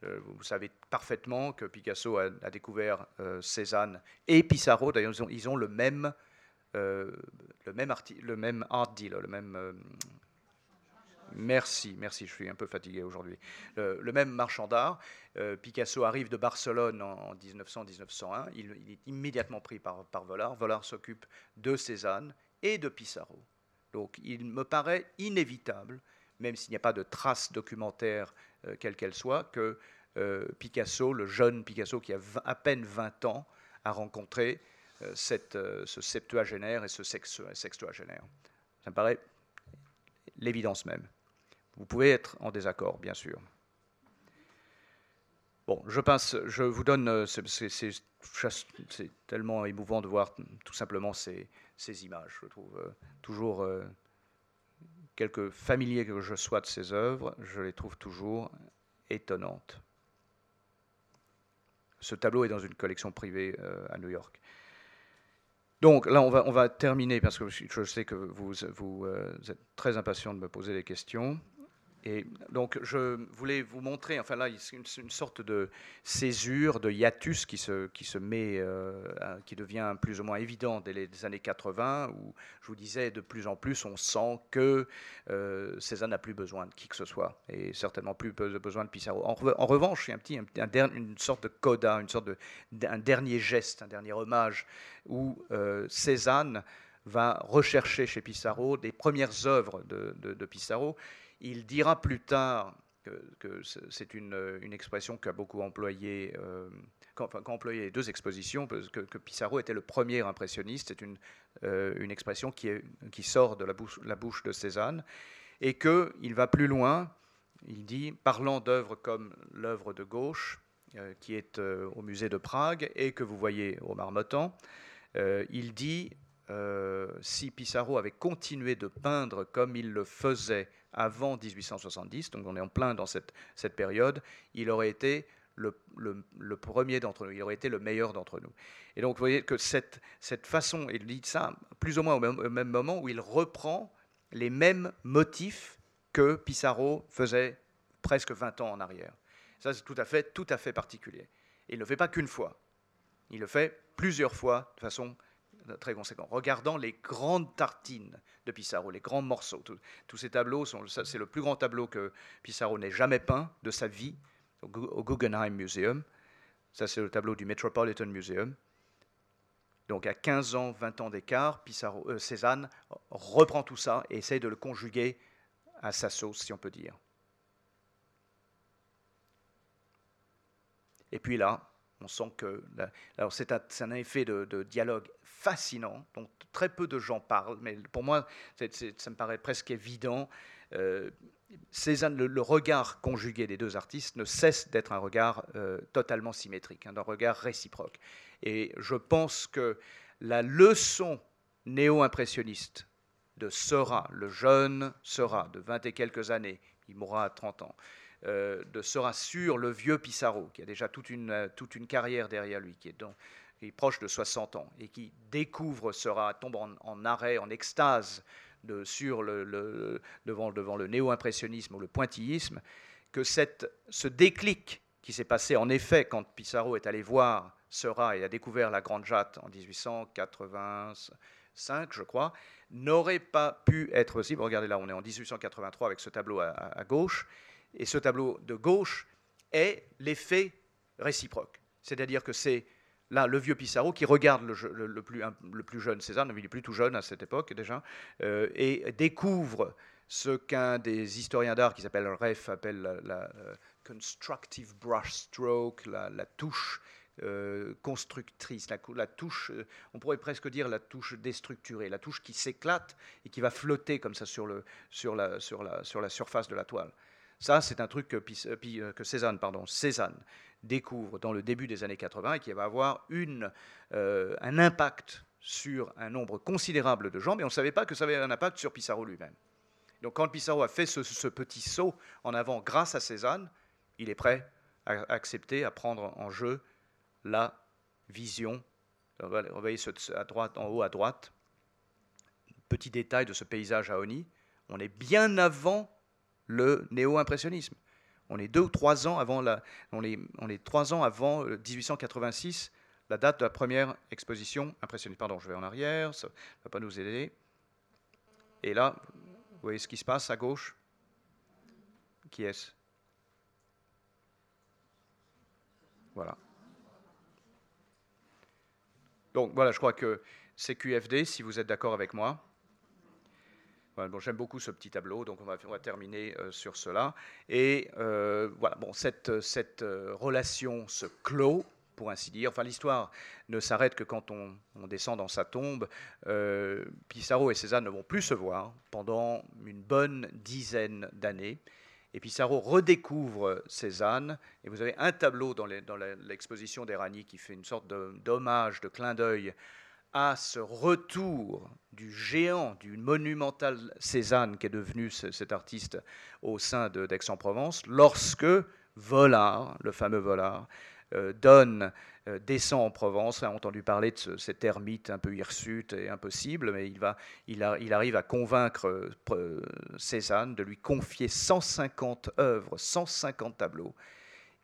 euh, vous savez parfaitement que Picasso a, découvert Cézanne et Pissarro, d'ailleurs ils ont, le même euh, le, même le même art dealer, le même... Euh, merci, merci, je suis un peu fatigué aujourd'hui. Le, même marchand d'art. Euh, Picasso arrive de Barcelone en, 1900-1901. Il, est immédiatement pris par, par Vollard. Vollard s'occupe de Cézanne et de Pissarro. Donc il me paraît inévitable, même s'il n'y a pas de traces documentaires, quelle qu'elle soit, que Picasso, le jeune Picasso qui a à peine 20 ans, a rencontré cette, euh, ce septuagénaire et ce sextuagénaire. Ça me paraît l'évidence même. Vous pouvez être en désaccord, bien sûr. Bon, je passe, je vous donne, euh, c'est tellement émouvant de voir tout simplement ces, ces images. Je trouve toujours, quelque familier que je sois de ces œuvres, je les trouve toujours étonnantes. Ce tableau est dans une collection privée à New York. Donc là, on va, on va terminer parce que je sais que vous, vous, euh, êtes très impatient de me poser des questions. Et donc, je voulais vous montrer, enfin là, une, sorte de césure, de hiatus qui se, qui se met, euh, qui devient plus ou moins évident dès les années 80, où je vous disais, de plus en plus, on sent que euh, Cézanne n'a plus besoin de qui que ce soit, et certainement plus besoin de Pissarro. En, revanche, il y a une sorte de coda, une sorte de, un dernier geste, un dernier hommage, où euh, Cézanne va rechercher chez Pissarro des premières œuvres de, de, de Pissarro il dira plus tard que, c'est une, expression qu'a beaucoup employé, euh, qu'a employé deux expositions, que, que, Pissarro était le premier impressionniste. C'est une, euh, expression qui, sort de la bouche, de Cézanne, et qu'il va plus loin. Il dit, parlant d'œuvres comme l'œuvre de gauche, euh, qui est au musée de Prague et que vous voyez au Marmottan, il dit si Pissarro avait continué de peindre comme il le faisait avant 1870, donc on est en plein dans cette, cette période, il aurait été le, le, premier d'entre nous, il aurait été le meilleur d'entre nous. Et donc vous voyez que cette, cette façon, il dit ça plus ou moins au même, même moment où il reprend les mêmes motifs que Pissarro faisait presque 20 ans en arrière. Ça, c'est tout à fait, tout à fait particulier. Et il ne le fait pas qu'une fois. Il le fait plusieurs fois de façon très conséquente. Regardant les grandes tartines de Pissarro, les grands morceaux. Tous ces tableaux, sont, c'est le plus grand tableau que Pissarro n'ait jamais peint de sa vie au Guggenheim Museum. Ça, c'est le tableau du Metropolitan Museum. Donc à 15 ans, 20 ans d'écart, euh, Cézanne reprend tout ça et essaye de le conjuguer à sa sauce, si on peut dire. Et puis là, on sent que. C'est un, effet de, dialogue fascinant, dont très peu de gens parlent, mais pour moi, ça me paraît presque évident. Euh, Cézanne, le, regard conjugué des deux artistes ne cesse d'être un regard euh, totalement symétrique, hein, un regard réciproque. Et je pense que la leçon néo-impressionniste de Seurat, le jeune Seurat de 20 et quelques années, il mourra à 30 ans, euh, de Seurat sur le vieux Pissarro, qui a déjà toute une, euh, toute une carrière derrière lui, qui est, donc, proche de 60 ans, et qui découvre Seurat, tombe en, arrêt, en extase de, sur le, devant, le néo-impressionnisme ou le pointillisme, que cette, ce déclic qui s'est passé en effet quand Pissarro est allé voir Seurat et a découvert la Grande Jatte en 1885, je crois, n'aurait pas pu être possible. Regardez là, on est en 1883 avec ce tableau à, gauche, et ce tableau de gauche est l'effet réciproque. C'est-à-dire que c'est là le vieux Pissarro qui regarde le, plus, le plus, jeune Cézanne, il est plus tout jeune à cette époque déjà, euh, et découvre ce qu'un des historiens d'art qui s'appelle Reff appelle la, euh, constructive brush stroke, la, touche euh, constructrice, la, touche, on pourrait presque dire la touche déstructurée, la touche qui s'éclate et qui va flotter comme ça sur, le, sur, la, sur, la, sur la surface de la toile. Ça, c'est un truc que, que Cézanne, pardon, Cézanne découvre dans le début des années 80 et qui va avoir une, un impact sur un nombre considérable de gens, mais on ne savait pas que ça avait un impact sur Pissarro lui-même. Donc quand Pissarro a fait ce, ce, petit saut en avant grâce à Cézanne, il est prêt à accepter, à prendre en jeu la vision. On va voyez à droite, en haut à droite, petit détail de ce paysage à Oni. On est bien avant le néo-impressionnisme. On est deux ou trois ans avant la, on est, on est trois ans avant 1886, euh, la date de la première exposition impressionniste. Pardon, je vais en arrière, ça ne va pas nous aider. Et là, vous voyez ce qui se passe à gauche? Qui est-ce? Voilà. Donc voilà, je crois que c'est QFD, si vous êtes d'accord avec moi. Bon, J'aime beaucoup ce petit tableau, donc on va, terminer euh, sur cela. Et euh, voilà, bon, cette, cette euh, relation se clôt, pour ainsi dire. Enfin, l'histoire ne s'arrête que quand on, on, descend dans sa tombe. Pissarro et Cézanne ne vont plus se voir pendant une bonne dizaine d'années. Et Pissarro redécouvre Cézanne, et vous avez un tableau dans l'exposition d'Erani qui fait une sorte d'hommage, de, clin d'œil à ce retour du géant, du monumental Cézanne qui est devenu cet artiste au sein d'Aix-en-Provence, lorsque Volard, le fameux Volard, euh, donne, euh, descend en Provence, a entendu parler de cet ermite un peu hirsute et impossible, mais il, va, il, il arrive à convaincre euh, Cézanne de lui confier 150 œuvres, 150 tableaux.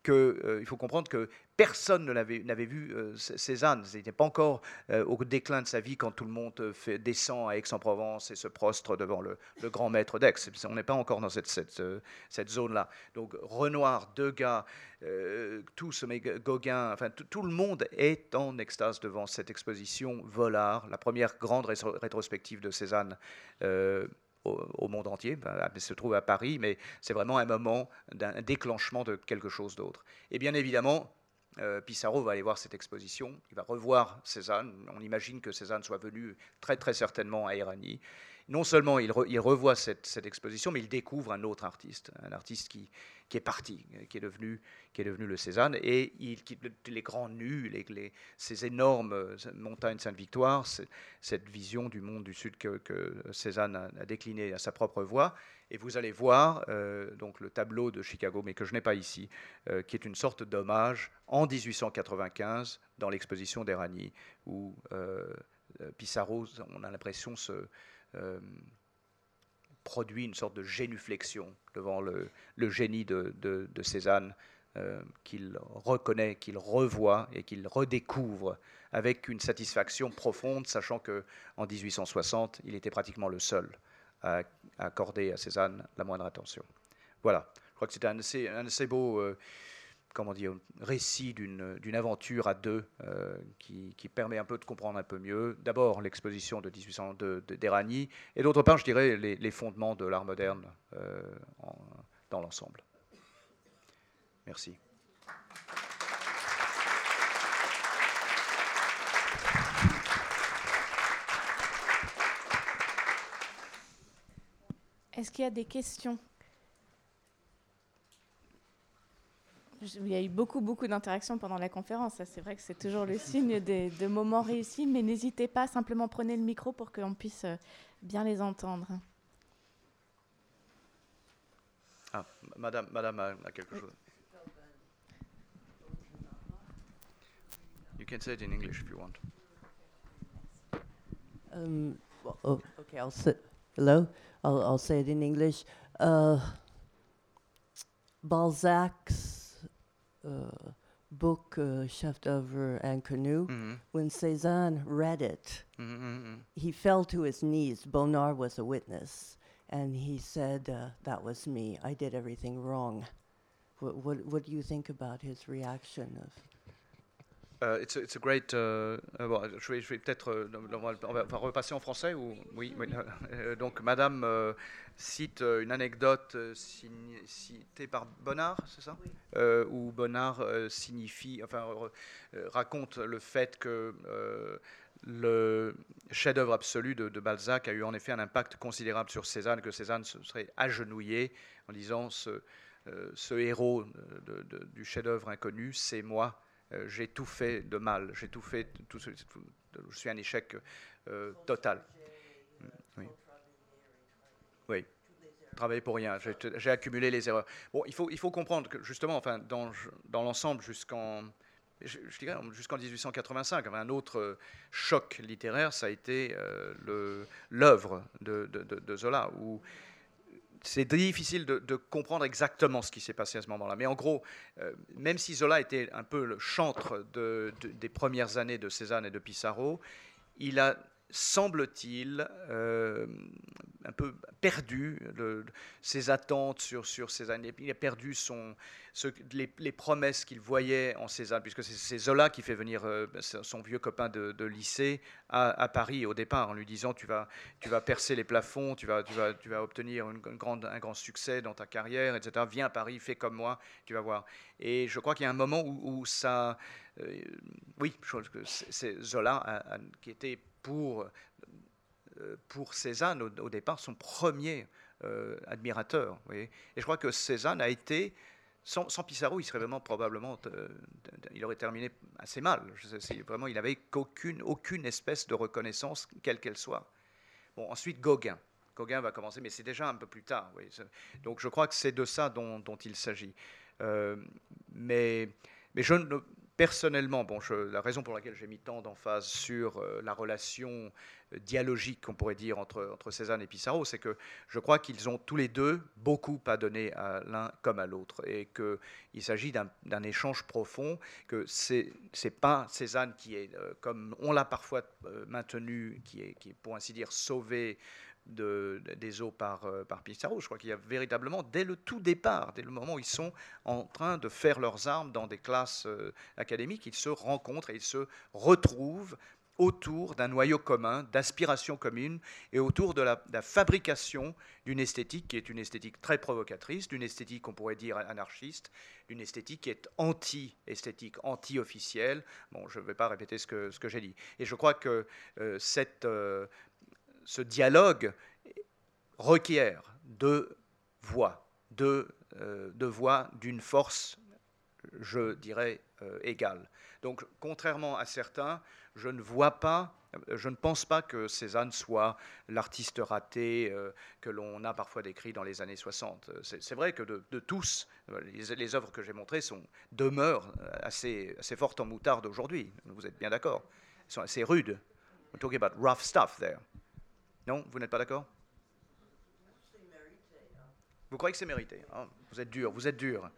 Que, il faut comprendre que personne ne n'avait vu euh, Cézanne. Il n'était pas encore euh, au déclin de sa vie quand tout le monde euh, descend à Aix-en-Provence et se prostre devant le, grand maître d'Aix. On n'est pas encore dans cette, zone-là. Donc Renoir, Degas, tous, mais Gauguin, enfin tout le monde est en extase devant cette exposition Volard, la première grande rétrospective de Cézanne au, monde entier. Se trouve à Paris, mais c'est vraiment un moment d'un déclenchement de quelque chose d'autre. Et bien évidemment, euh, Pissarro va aller voir cette exposition, il va revoir Cézanne. On imagine que Cézanne soit venu très très certainement à Irani. Non seulement il, revoit cette, exposition, mais il découvre un autre artiste, un artiste qui, est parti, qui est devenu, le Cézanne, et il quitte les grands nus, ces énormes montagnes Sainte-Victoire, cette vision du monde du Sud que, Cézanne a, a décliné à sa propre voix. Et vous allez voir euh, donc le tableau de Chicago, mais que je n'ai pas ici, euh, qui est une sorte d'hommage en 1895 dans l'exposition d'Erani, où euh, Pissarro, on a l'impression, se produit une sorte de génuflexion devant le, génie de, Cézanne, qu'il reconnaît, qu'il revoit et qu'il redécouvre avec une satisfaction profonde, sachant que en 1860, il était pratiquement le seul à, accorder à Cézanne la moindre attention. Voilà, je crois que assez, un assez beau euh, comment dire, récit d'une aventure à deux euh, qui, permet un peu de comprendre un peu mieux, d'abord l'exposition de 1802 d'Erani, et d'autre part, je dirais, les, fondements de l'art moderne euh, dans l'ensemble. Merci. Est-ce qu'il y a des questions? Il y a eu beaucoup, beaucoup d'interactions pendant la conférence. C'est vrai que c'est toujours le signe des, de moments réussis, mais n'hésitez pas, simplement prenez le micro pour qu'on puisse euh, bien les entendre. Ah, madame, madame a, quelque chose. You can say it in English if you want. Um, oh, okay, I'll sit. Hello? I'll, I'll say it in English. Uh, Balzac's uh, book, uh, Chef d'oeuvre Inconnu, mm-hmm. when Cézanne read it, mm-hmm, mm-hmm. he fell to his knees. Bonnard was a witness, and he said, uh, That was me. I did everything wrong. What, what, what do you think about his reaction of Uh, it's, a, it's, a, great. Uh, uh bon, je vais, peut-être. Euh, on, va, on, va, repasser en français ou oui. oui euh, donc, Madame euh, cite une anecdote citée par Bonnard, c'est ça? Oui. Où Bonnard signifie, enfin, raconte le fait que le chef-d'œuvre absolu de, de, Balzac a eu en effet un impact considérable sur Cézanne, que Cézanne se serait agenouillé en disant ce, ce héros de, de, du chef-d'œuvre inconnu, c'est moi. Euh, j'ai tout fait de mal, j'ai tout fait, je suis un échec euh, total. Oui. oui. Travailler pour rien, j'ai accumulé les erreurs. Bon, il faut, il faut comprendre que justement, enfin, dans, dans l'ensemble, jusqu'en je, dirais jusqu'en 1885, un autre choc littéraire, ça a été euh, l'œuvre de, de, Zola, où c'est difficile de, comprendre exactement ce qui s'est passé à ce moment-là. Mais en gros, euh, même si Zola était un peu le chantre des premières années de Cézanne et de Pissarro, il a semble-t-il, euh, un peu perdu ses attentes sur, sur Cézanne. Il a perdu son, les, promesses qu'il voyait en Cézanne, puisque c'est Zola qui fait venir euh, son vieux copain de, lycée à, Paris au départ, en lui disant tu vas, tu vas percer les plafonds, tu vas, tu vas, tu vas obtenir une, grande, un grand succès dans ta carrière, etc. Viens à Paris, fais comme moi, tu vas voir. Et je crois qu'il y a un moment où, ça... Euh, oui, c'est Zola qui était pour, euh, pour Cézanne au, départ son premier euh, admirateur. et je crois que Cézanne a été, sans, Pissarro, il serait vraiment probablement, euh, il aurait terminé assez mal. vraiment, il n'avait qu'aucune aucune espèce de reconnaissance, quelle qu'elle soit. Bon, ensuite Gauguin. Gauguin va commencer, mais c'est déjà un peu plus tard. Donc je crois que c'est de ça dont, il s'agit. mais, mais je personnellement, bon, la raison pour laquelle j'ai mis tant d'emphase sur euh, la relation euh, dialogique, qu'on pourrait dire, entre, Cézanne et Pissarro, c'est que je crois qu'ils ont tous les deux beaucoup à donner à l'un comme à l'autre, et qu'il s'agit d'un échange profond, que c'est pas Cézanne qui est, euh, comme on l'a parfois maintenu, qui est, qui est, pour ainsi dire, sauvé de, des eaux par, euh, par Pissarro. Je crois qu'il y a véritablement, dès le tout départ, dès le moment où ils sont en train de faire leurs armes dans des classes euh, académiques, ils se rencontrent et ils se retrouvent autour d'un noyau commun, d'aspiration commune, et autour de la, fabrication d'une esthétique qui est une esthétique très provocatrice, d'une esthétique, on pourrait dire, anarchiste, d'une esthétique qui est anti-esthétique, anti-officielle. Bon, je ne vais pas répéter ce que, ce que j'ai dit. Et je crois que euh, cette, ce dialogue requiert deux voix, deux, voix d'une force, je dirais, égale. Donc, contrairement à certains, je ne vois pas je ne pense pas que Cézanne soit l'artiste raté euh, que l'on a parfois décrit dans les années 60. C'est vrai que de, tous, les, œuvres que j'ai montrées sont, demeurent assez, assez fortes en moutarde aujourd'hui. Vous êtes bien d'accord? Elles sont assez rudes. We're talking about rough stuff there. Non Vous n'êtes pas d'accord? Vous croyez que c'est mérité? Hein? Vous êtes dur, vous êtes dur.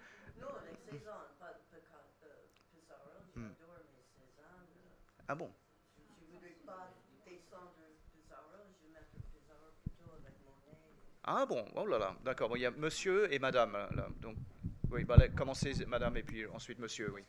Hmm. Ah bon? Ah bon, oh là là, d'accord. il y a monsieur et madame. Donc, oui, commencez madame et puis ensuite monsieur, oui.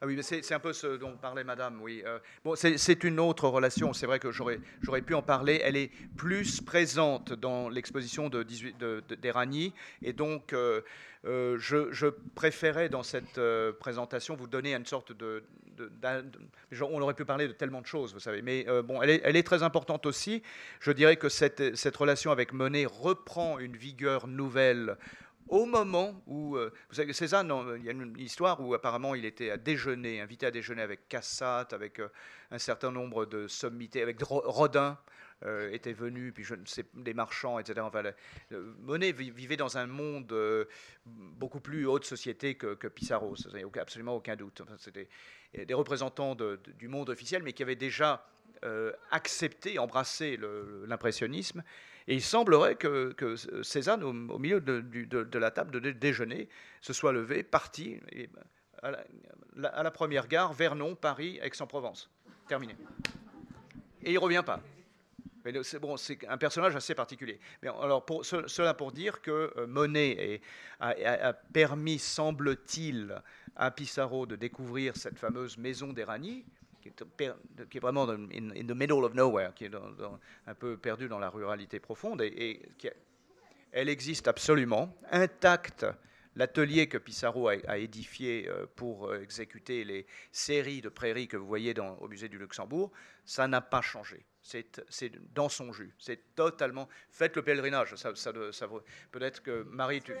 Ah oui, c'est un peu ce dont parlait Madame, oui. Euh, bon, c'est une autre relation, c'est vrai que j'aurais pu en parler. Elle est plus présente dans l'exposition de, de, d'Erani, et donc euh, euh, je, préférais dans cette présentation vous donner une sorte de, on aurait pu parler de tellement de choses, vous savez, mais bon, elle est, elle est, très importante aussi. Je dirais que cette, cette relation avec Monet reprend une vigueur nouvelle au moment où, euh, vous savez, Cézanne, il y a une histoire où apparemment il était à déjeuner, invité à déjeuner avec Cassatt, avec euh, un certain nombre de sommités, avec Rodin. Euh, était venu, puis je ne sais, des marchands, etc. Monet vivait dans un monde beaucoup plus haute société que, Pissarro, ça absolument aucun doute. C'était des représentants du monde officiel, mais qui avaient déjà accepté, embrassé l'impressionnisme et il semblerait que, Cézanne, au, milieu de, la table de déjeuner, se soit levé, parti, et, à, la, première gare, Vernon, Paris, Aix-en-Provence. Terminé. Et il ne revient pas. C'est un personnage assez particulier. Mais alors, cela pour dire que euh, Monet a, permis, semble-t-il, à Pissarro de découvrir cette fameuse maison d'Erani, qui est, vraiment in, in, the middle of nowhere, qui est un peu perdu dans la ruralité profonde, et, elle existe absolument, intacte. L'atelier que Pissarro a, édifié euh, pour euh, exécuter les séries de prairies que vous voyez au musée du Luxembourg, ça n'a pas changé. C'est dans son jus. C'est totalement. Faites le pèlerinage. Ça Peut-être que Marie, tu,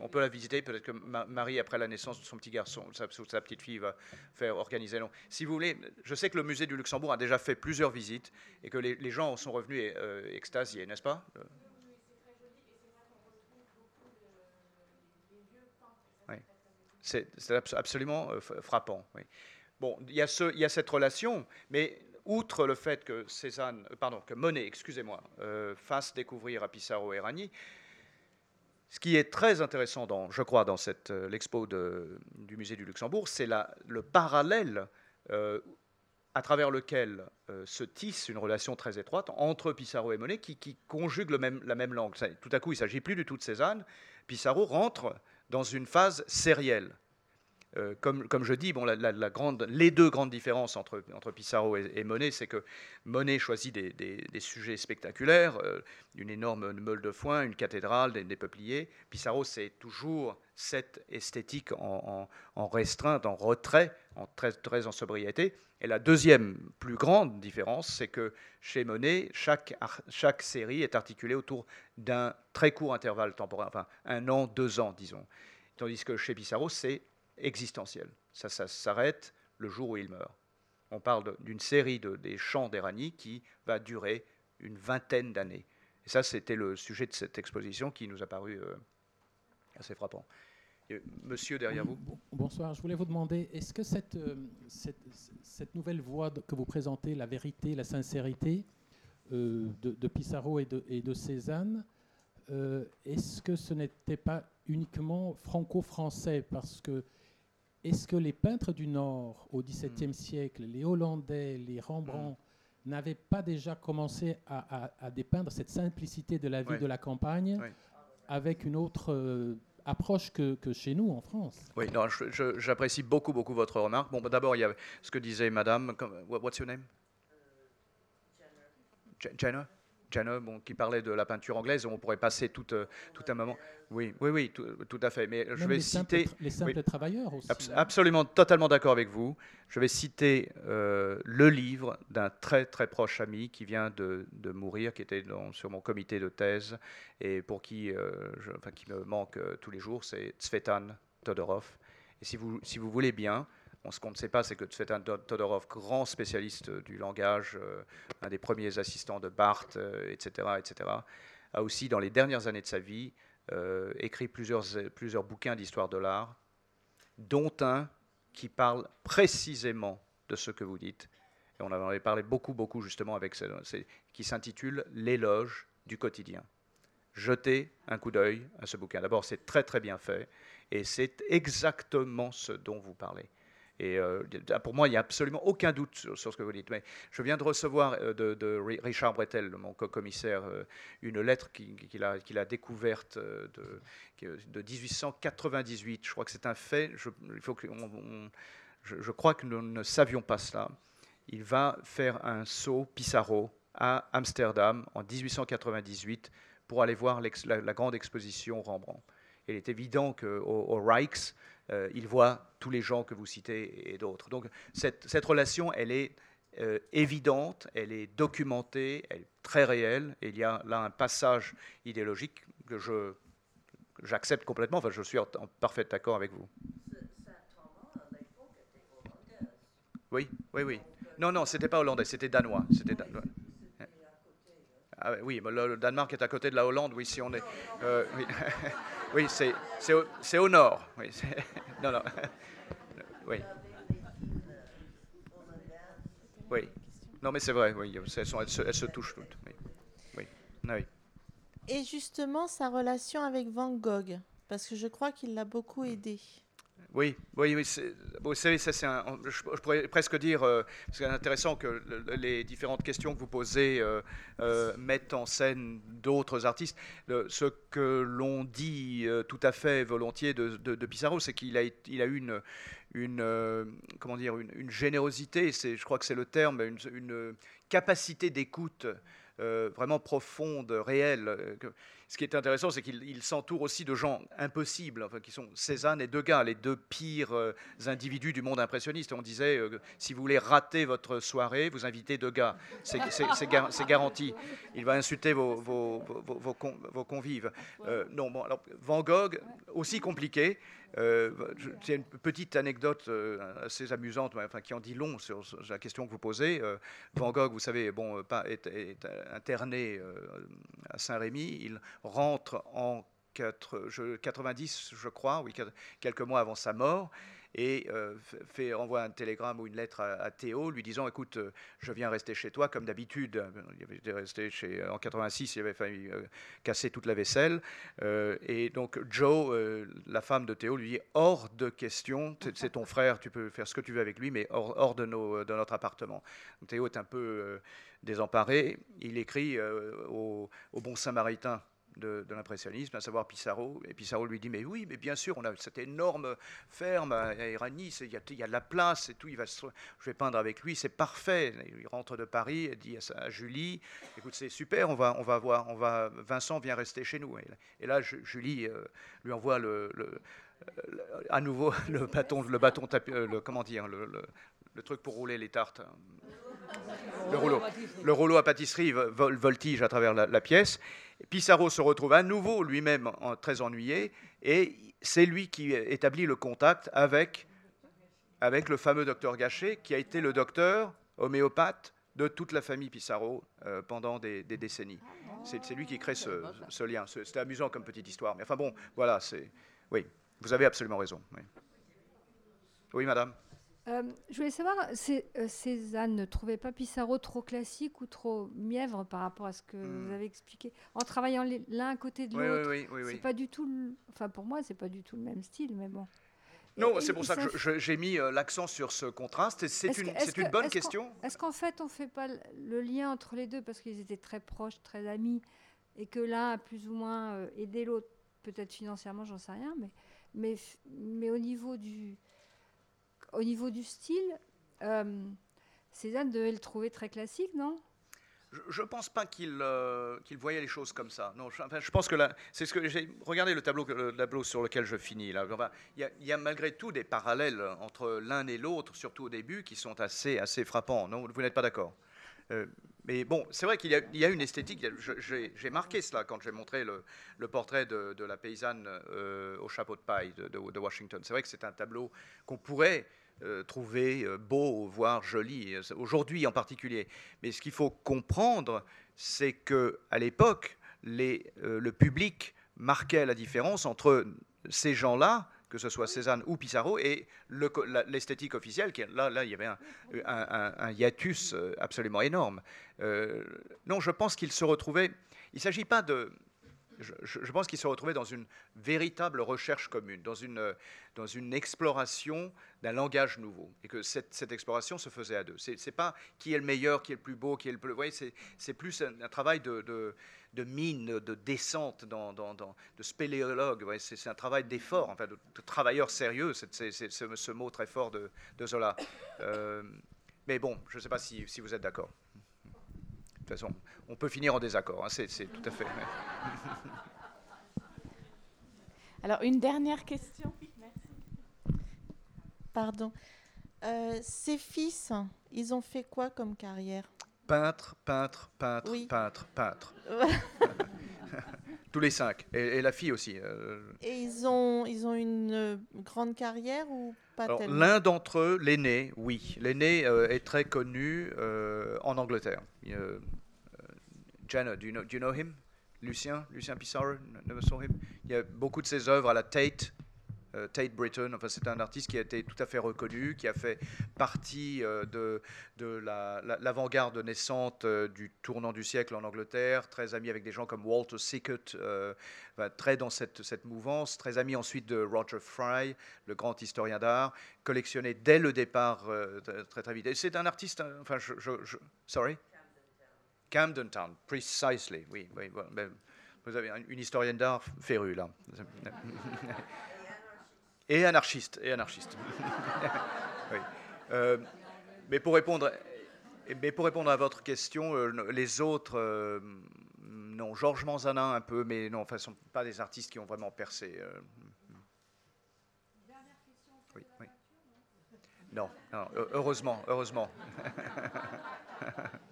on peut la visiter. Peut-être que Marie, après la naissance de son petit garçon, sa, sa petite fille, va faire organiser. Non. Si vous voulez, je sais que le musée du Luxembourg a déjà fait plusieurs visites et que les, gens sont revenus euh, extasiés, n'est-ce pas? Oui. C'est absolument euh, frappant. Oui. Bon, il y, a ce, il y, a cette relation, mais outre le fait que Cézanne, euh, pardon, que Monet, excusez-moi, fasse découvrir à Pissarro et Rani, ce qui est très intéressant, je crois, dans euh, l'expo du musée du Luxembourg, c'est le parallèle euh, à travers lequel euh, se tisse une relation très étroite entre Pissarro et Monet qui, qui conjugue le même, la même langue. tout à coup, il ne s'agit plus du tout de Cézanne. Pissarro rentre dans une phase sérielle. Euh, comme, je dis, bon, les deux grandes différences entre, entre Pissarro et, Monet, c'est que Monet choisit des, sujets spectaculaires, euh, une énorme meule de foin, une cathédrale, des, peupliers. Pissarro, c'est toujours cette esthétique en, en, restreinte, en retrait, en très, très en sobriété. Et la deuxième plus grande différence, c'est que chez Monet, chaque, chaque série est articulée autour d'un très court intervalle temporel, enfin un an, deux ans, disons. Tandis que chez Pissarro, c'est existentiel. Ça, s'arrête le jour où il meurt. On parle d'une série de, des chants d'Erani qui va durer une vingtaine d'années. Et ça, c'était le sujet de cette exposition qui nous a paru euh, assez frappant. monsieur derrière vous. Bonsoir, je voulais vous demander, est-ce que cette, euh, nouvelle voie que vous présentez, la vérité, la sincérité euh, de, Pissarro et de, et de Cézanne, est-ce que ce n'était pas uniquement franco-français? Parce que est-ce que les peintres du Nord, au XVIIe hmm. siècle, les Hollandais, les Rembrandt, hmm. n'avaient pas déjà commencé à, dépeindre cette simplicité de la vie de la campagne avec une autre euh, approche que, chez nous en France? Oui, j'apprécie beaucoup, beaucoup votre remarque. Bon, bah, d'abord, il y a ce que disait Madame. What's your name? Jenna. Jenner, bon, qui parlait de la peinture anglaise, on pourrait passer tout, euh, tout un moment. Oui, oui, oui, tout, à fait. Mais je vais citer les simples travailleurs aussi. Hein. absolument, totalement d'accord avec vous. Je vais citer euh, le livre d'un très très proche ami qui vient de, de mourir, qui était sur mon comité de thèse et pour qui, euh, je, enfin, qui me manque tous les jours, c'est Tsvetan Todorov. Et si vous, si vous voulez bien, ce qu'on ne sait pas, c'est que Tsvetan Todorov, grand spécialiste du langage, euh, un des premiers assistants de Barthes, etc., euh, etc., a aussi, dans les dernières années de sa vie, euh, écrit plusieurs, plusieurs bouquins d'histoire de l'art, dont un qui parle précisément de ce que vous dites. Et on en avait parlé beaucoup, beaucoup justement avec ce, qui s'intitule L'éloge du quotidien. Jetez un coup d'œil à ce bouquin. D'abord, c'est très très bien fait et c'est exactement ce dont vous parlez. Et euh, pour moi, il n'y a absolument aucun doute sur, ce que vous dites. Mais je viens de recevoir euh, de, Richard Bretel, mon co-commissaire, euh, une lettre qu'il a, découverte de, de, 1898. Je crois que c'est un fait. Je, il faut je, crois que nous ne savions pas cela. Il va faire un saut Pissarro à Amsterdam en 1898 pour aller voir la, grande exposition Rembrandt. il est évident qu'au au Rijks, euh, il voit tous les gens que vous citez et d'autres. Donc cette, relation, elle est euh, évidente, elle est documentée, elle est très réelle. Et il y a là un passage idéologique que je j'accepte complètement. Enfin, je suis en, parfait accord avec vous. Oui, oui, oui. Non, non, c'était pas hollandais, c'était danois. C'était danois. Ah, oui, le Danemark est à côté de la Hollande, oui, si on est. Euh, oui. Oui, c'est au, au, nord. Oui, non, non. Oui. Oui. Non, mais c'est vrai, oui, elles, se, touchent toutes. Oui. Oui. Ah oui. Et justement, sa relation avec Van Gogh, parce que je crois qu'il l'a beaucoup aidé. Oui, oui, oui. Vous c'est je, pourrais presque dire, euh, c'est intéressant que les différentes questions que vous posez euh, euh, mettent en scène d'autres artistes. ce que l'on dit tout à fait volontiers de, de, Pissarro, c'est qu'il a, eu une, comment dire, une, générosité, je crois que c'est le terme, une, une capacité d'écoute vraiment profonde, réelle. Ce qui est intéressant, c'est qu'il s'entoure aussi de gens impossibles, enfin, qui sont Cézanne et Degas, les deux pires euh, individus du monde impressionniste. On disait, euh, si vous voulez rater votre soirée, vous invitez Degas. C'est garanti. Il va insulter vos, convives. Euh, non, bon, alors, Van Gogh, aussi compliqué. C'est une petite anecdote assez amusante, enfin, qui en dit long sur, la question que vous posez. Van Gogh, vous savez, bon, est, est interné à Saint-Rémy. Rentre en 90, je crois, oui, quelques mois avant sa mort et euh, fait, envoie un télégramme ou une lettre à, Théo lui disant écoute, euh, je viens rester chez toi comme d'habitude. Il avait resté chez, en 86, il avait failli euh, casser toute la vaisselle. et donc Joe, la femme de Théo, lui dit hors de question, c'est ton frère, tu peux faire ce que tu veux avec lui, mais hors, hors de, nos, de notre appartement. Théo est un peu désemparé. Il écrit au, au bon samaritain de, l'impressionnisme, à savoir Pissarro. Et Pissarro lui dit, mais oui, mais bien sûr, on a cette énorme ferme à Irani, il y, a, y a de la place et tout, il va je vais peindre avec lui, c'est parfait. Il rentre de Paris et dit à, Julie, écoute, c'est super, on va, on va voir, on va, Vincent vient rester chez nous. Et, là, Julie euh, lui envoie à nouveau le bâton, le bâton, euh, le, comment dire, le, truc pour rouler les tartes. Le rouleau, le rouleau à pâtisserie voltige à travers la pièce. Pissarro se retrouve à nouveau lui-même très ennuyé et c'est lui qui établit le contact avec, avec le fameux docteur Gachet qui a été le docteur homéopathe de toute la famille Pissarro euh, pendant des, décennies. C'est lui qui crée ce, lien. C'était amusant comme petite histoire. Mais enfin bon, voilà, c'est. Oui, vous avez absolument raison. oui madame euh, je voulais savoir, euh, Cézanne ne trouvait pas Pissarro trop classique ou trop mièvre par rapport à ce que hmm. vous avez expliqué? En travaillant l'un à côté de l'autre, oui, oui, oui, c'est pas du tout. Enfin, pour moi, c'est pas du tout le même style, mais bon. Non, c'est pour ça que j'ai mis euh, l'accent sur ce contraste. C'est une, une, bonne question. Est-ce qu'en fait, on fait pas le lien entre les deux parce qu'ils étaient très proches, très amis, et que l'un a plus ou moins aidé l'autre, peut-être financièrement, j'en sais rien, mais, mais, mais au niveau du au niveau du style, euh, Cézanne devait le trouver très classique, non? Je ne pense pas qu'il euh, voyait les choses comme ça. Non, enfin, je pense que c'est ce que j'ai le tableau, le tableau sur lequel je finis. Il y, y, a malgré tout des parallèles entre l'un et l'autre, surtout au début, qui sont assez, assez frappants. Non, vous n'êtes pas d'accord? Mais bon, c'est vrai qu'il y, a une esthétique. J'ai marqué cela quand j'ai montré le, portrait de, la paysanne euh, au chapeau de paille de, Washington. C'est vrai que c'est un tableau qu'on pourrait euh, trouver euh, beau, voire joli, euh, aujourd'hui en particulier. Mais ce qu'il faut comprendre, c'est que à l'époque, le public marquait la différence entre ces gens-là, que ce soit Cézanne ou Pissarro, et l'esthétique officielle, qui, là, là, il y avait un, hiatus absolument énorme. non, je pense qu'il se retrouvait. Il ne s'agit pas de, je, pense qu'il se retrouvait dans une véritable recherche commune, dans une, exploration d'un langage nouveau, et que cette, exploration se faisait à deux. Ce n'est pas qui est le meilleur, qui est le plus beau, qui est le plus... Vous voyez, c'est plus un, travail de, de, mine, de descente, de spéléologue. c'est un travail d'effort, enfin, de, travailleur sérieux, c'est ce, mot très fort de, Zola. Euh, mais bon, je ne sais pas si vous êtes d'accord. De toute façon, on peut finir en désaccord, hein, c'est tout à fait. Alors, une dernière question. Pardon. Euh, ces fils, ils ont fait quoi comme carrière? Peintre, peintre, peintre, peintre, peintre. Tous les cinq. Et, la fille aussi. Euh. Et ils ont, ils ont une euh, grande carrière ou pas L'un d'entre eux, l'aîné, oui. L'aîné est très connu en Angleterre. Jenna, do you know, him? Lucien, Lucien Pissarro, never saw him. Il y a beaucoup de ses œuvres à la Tate, euh, Tate Britain. Enfin, c'est un artiste qui a été tout à fait reconnu, qui a fait partie euh, de, de l'avant-garde naissante euh, du tournant du siècle en Angleterre, très ami avec des gens comme Walter Sickert, très dans cette, mouvance, très ami ensuite de Roger Fry, le grand historien d'art, collectionné dès le départ très très vite. C'est un artiste, enfin, je sorry? Camden Town, precisely, oui. oui vous avez une historienne d'art férue, là. et anarchiste, et anarchiste. oui. Euh, mais, pour répondre, mais pour répondre à votre question, euh, les autres, euh, non, Georges Manzanin un peu, mais non, enfin, ce ne sont pas des artistes qui ont vraiment percé. Oui, oui. Non, non, heureusement, heureusement.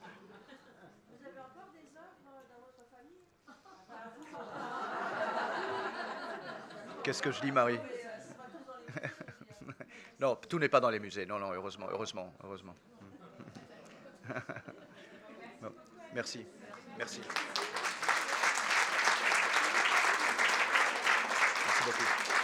Qu'est-ce que je dis, Marie Non, tout n'est pas dans les musées. Non, non, heureusement, heureusement, heureusement. merci, merci. Merci beaucoup.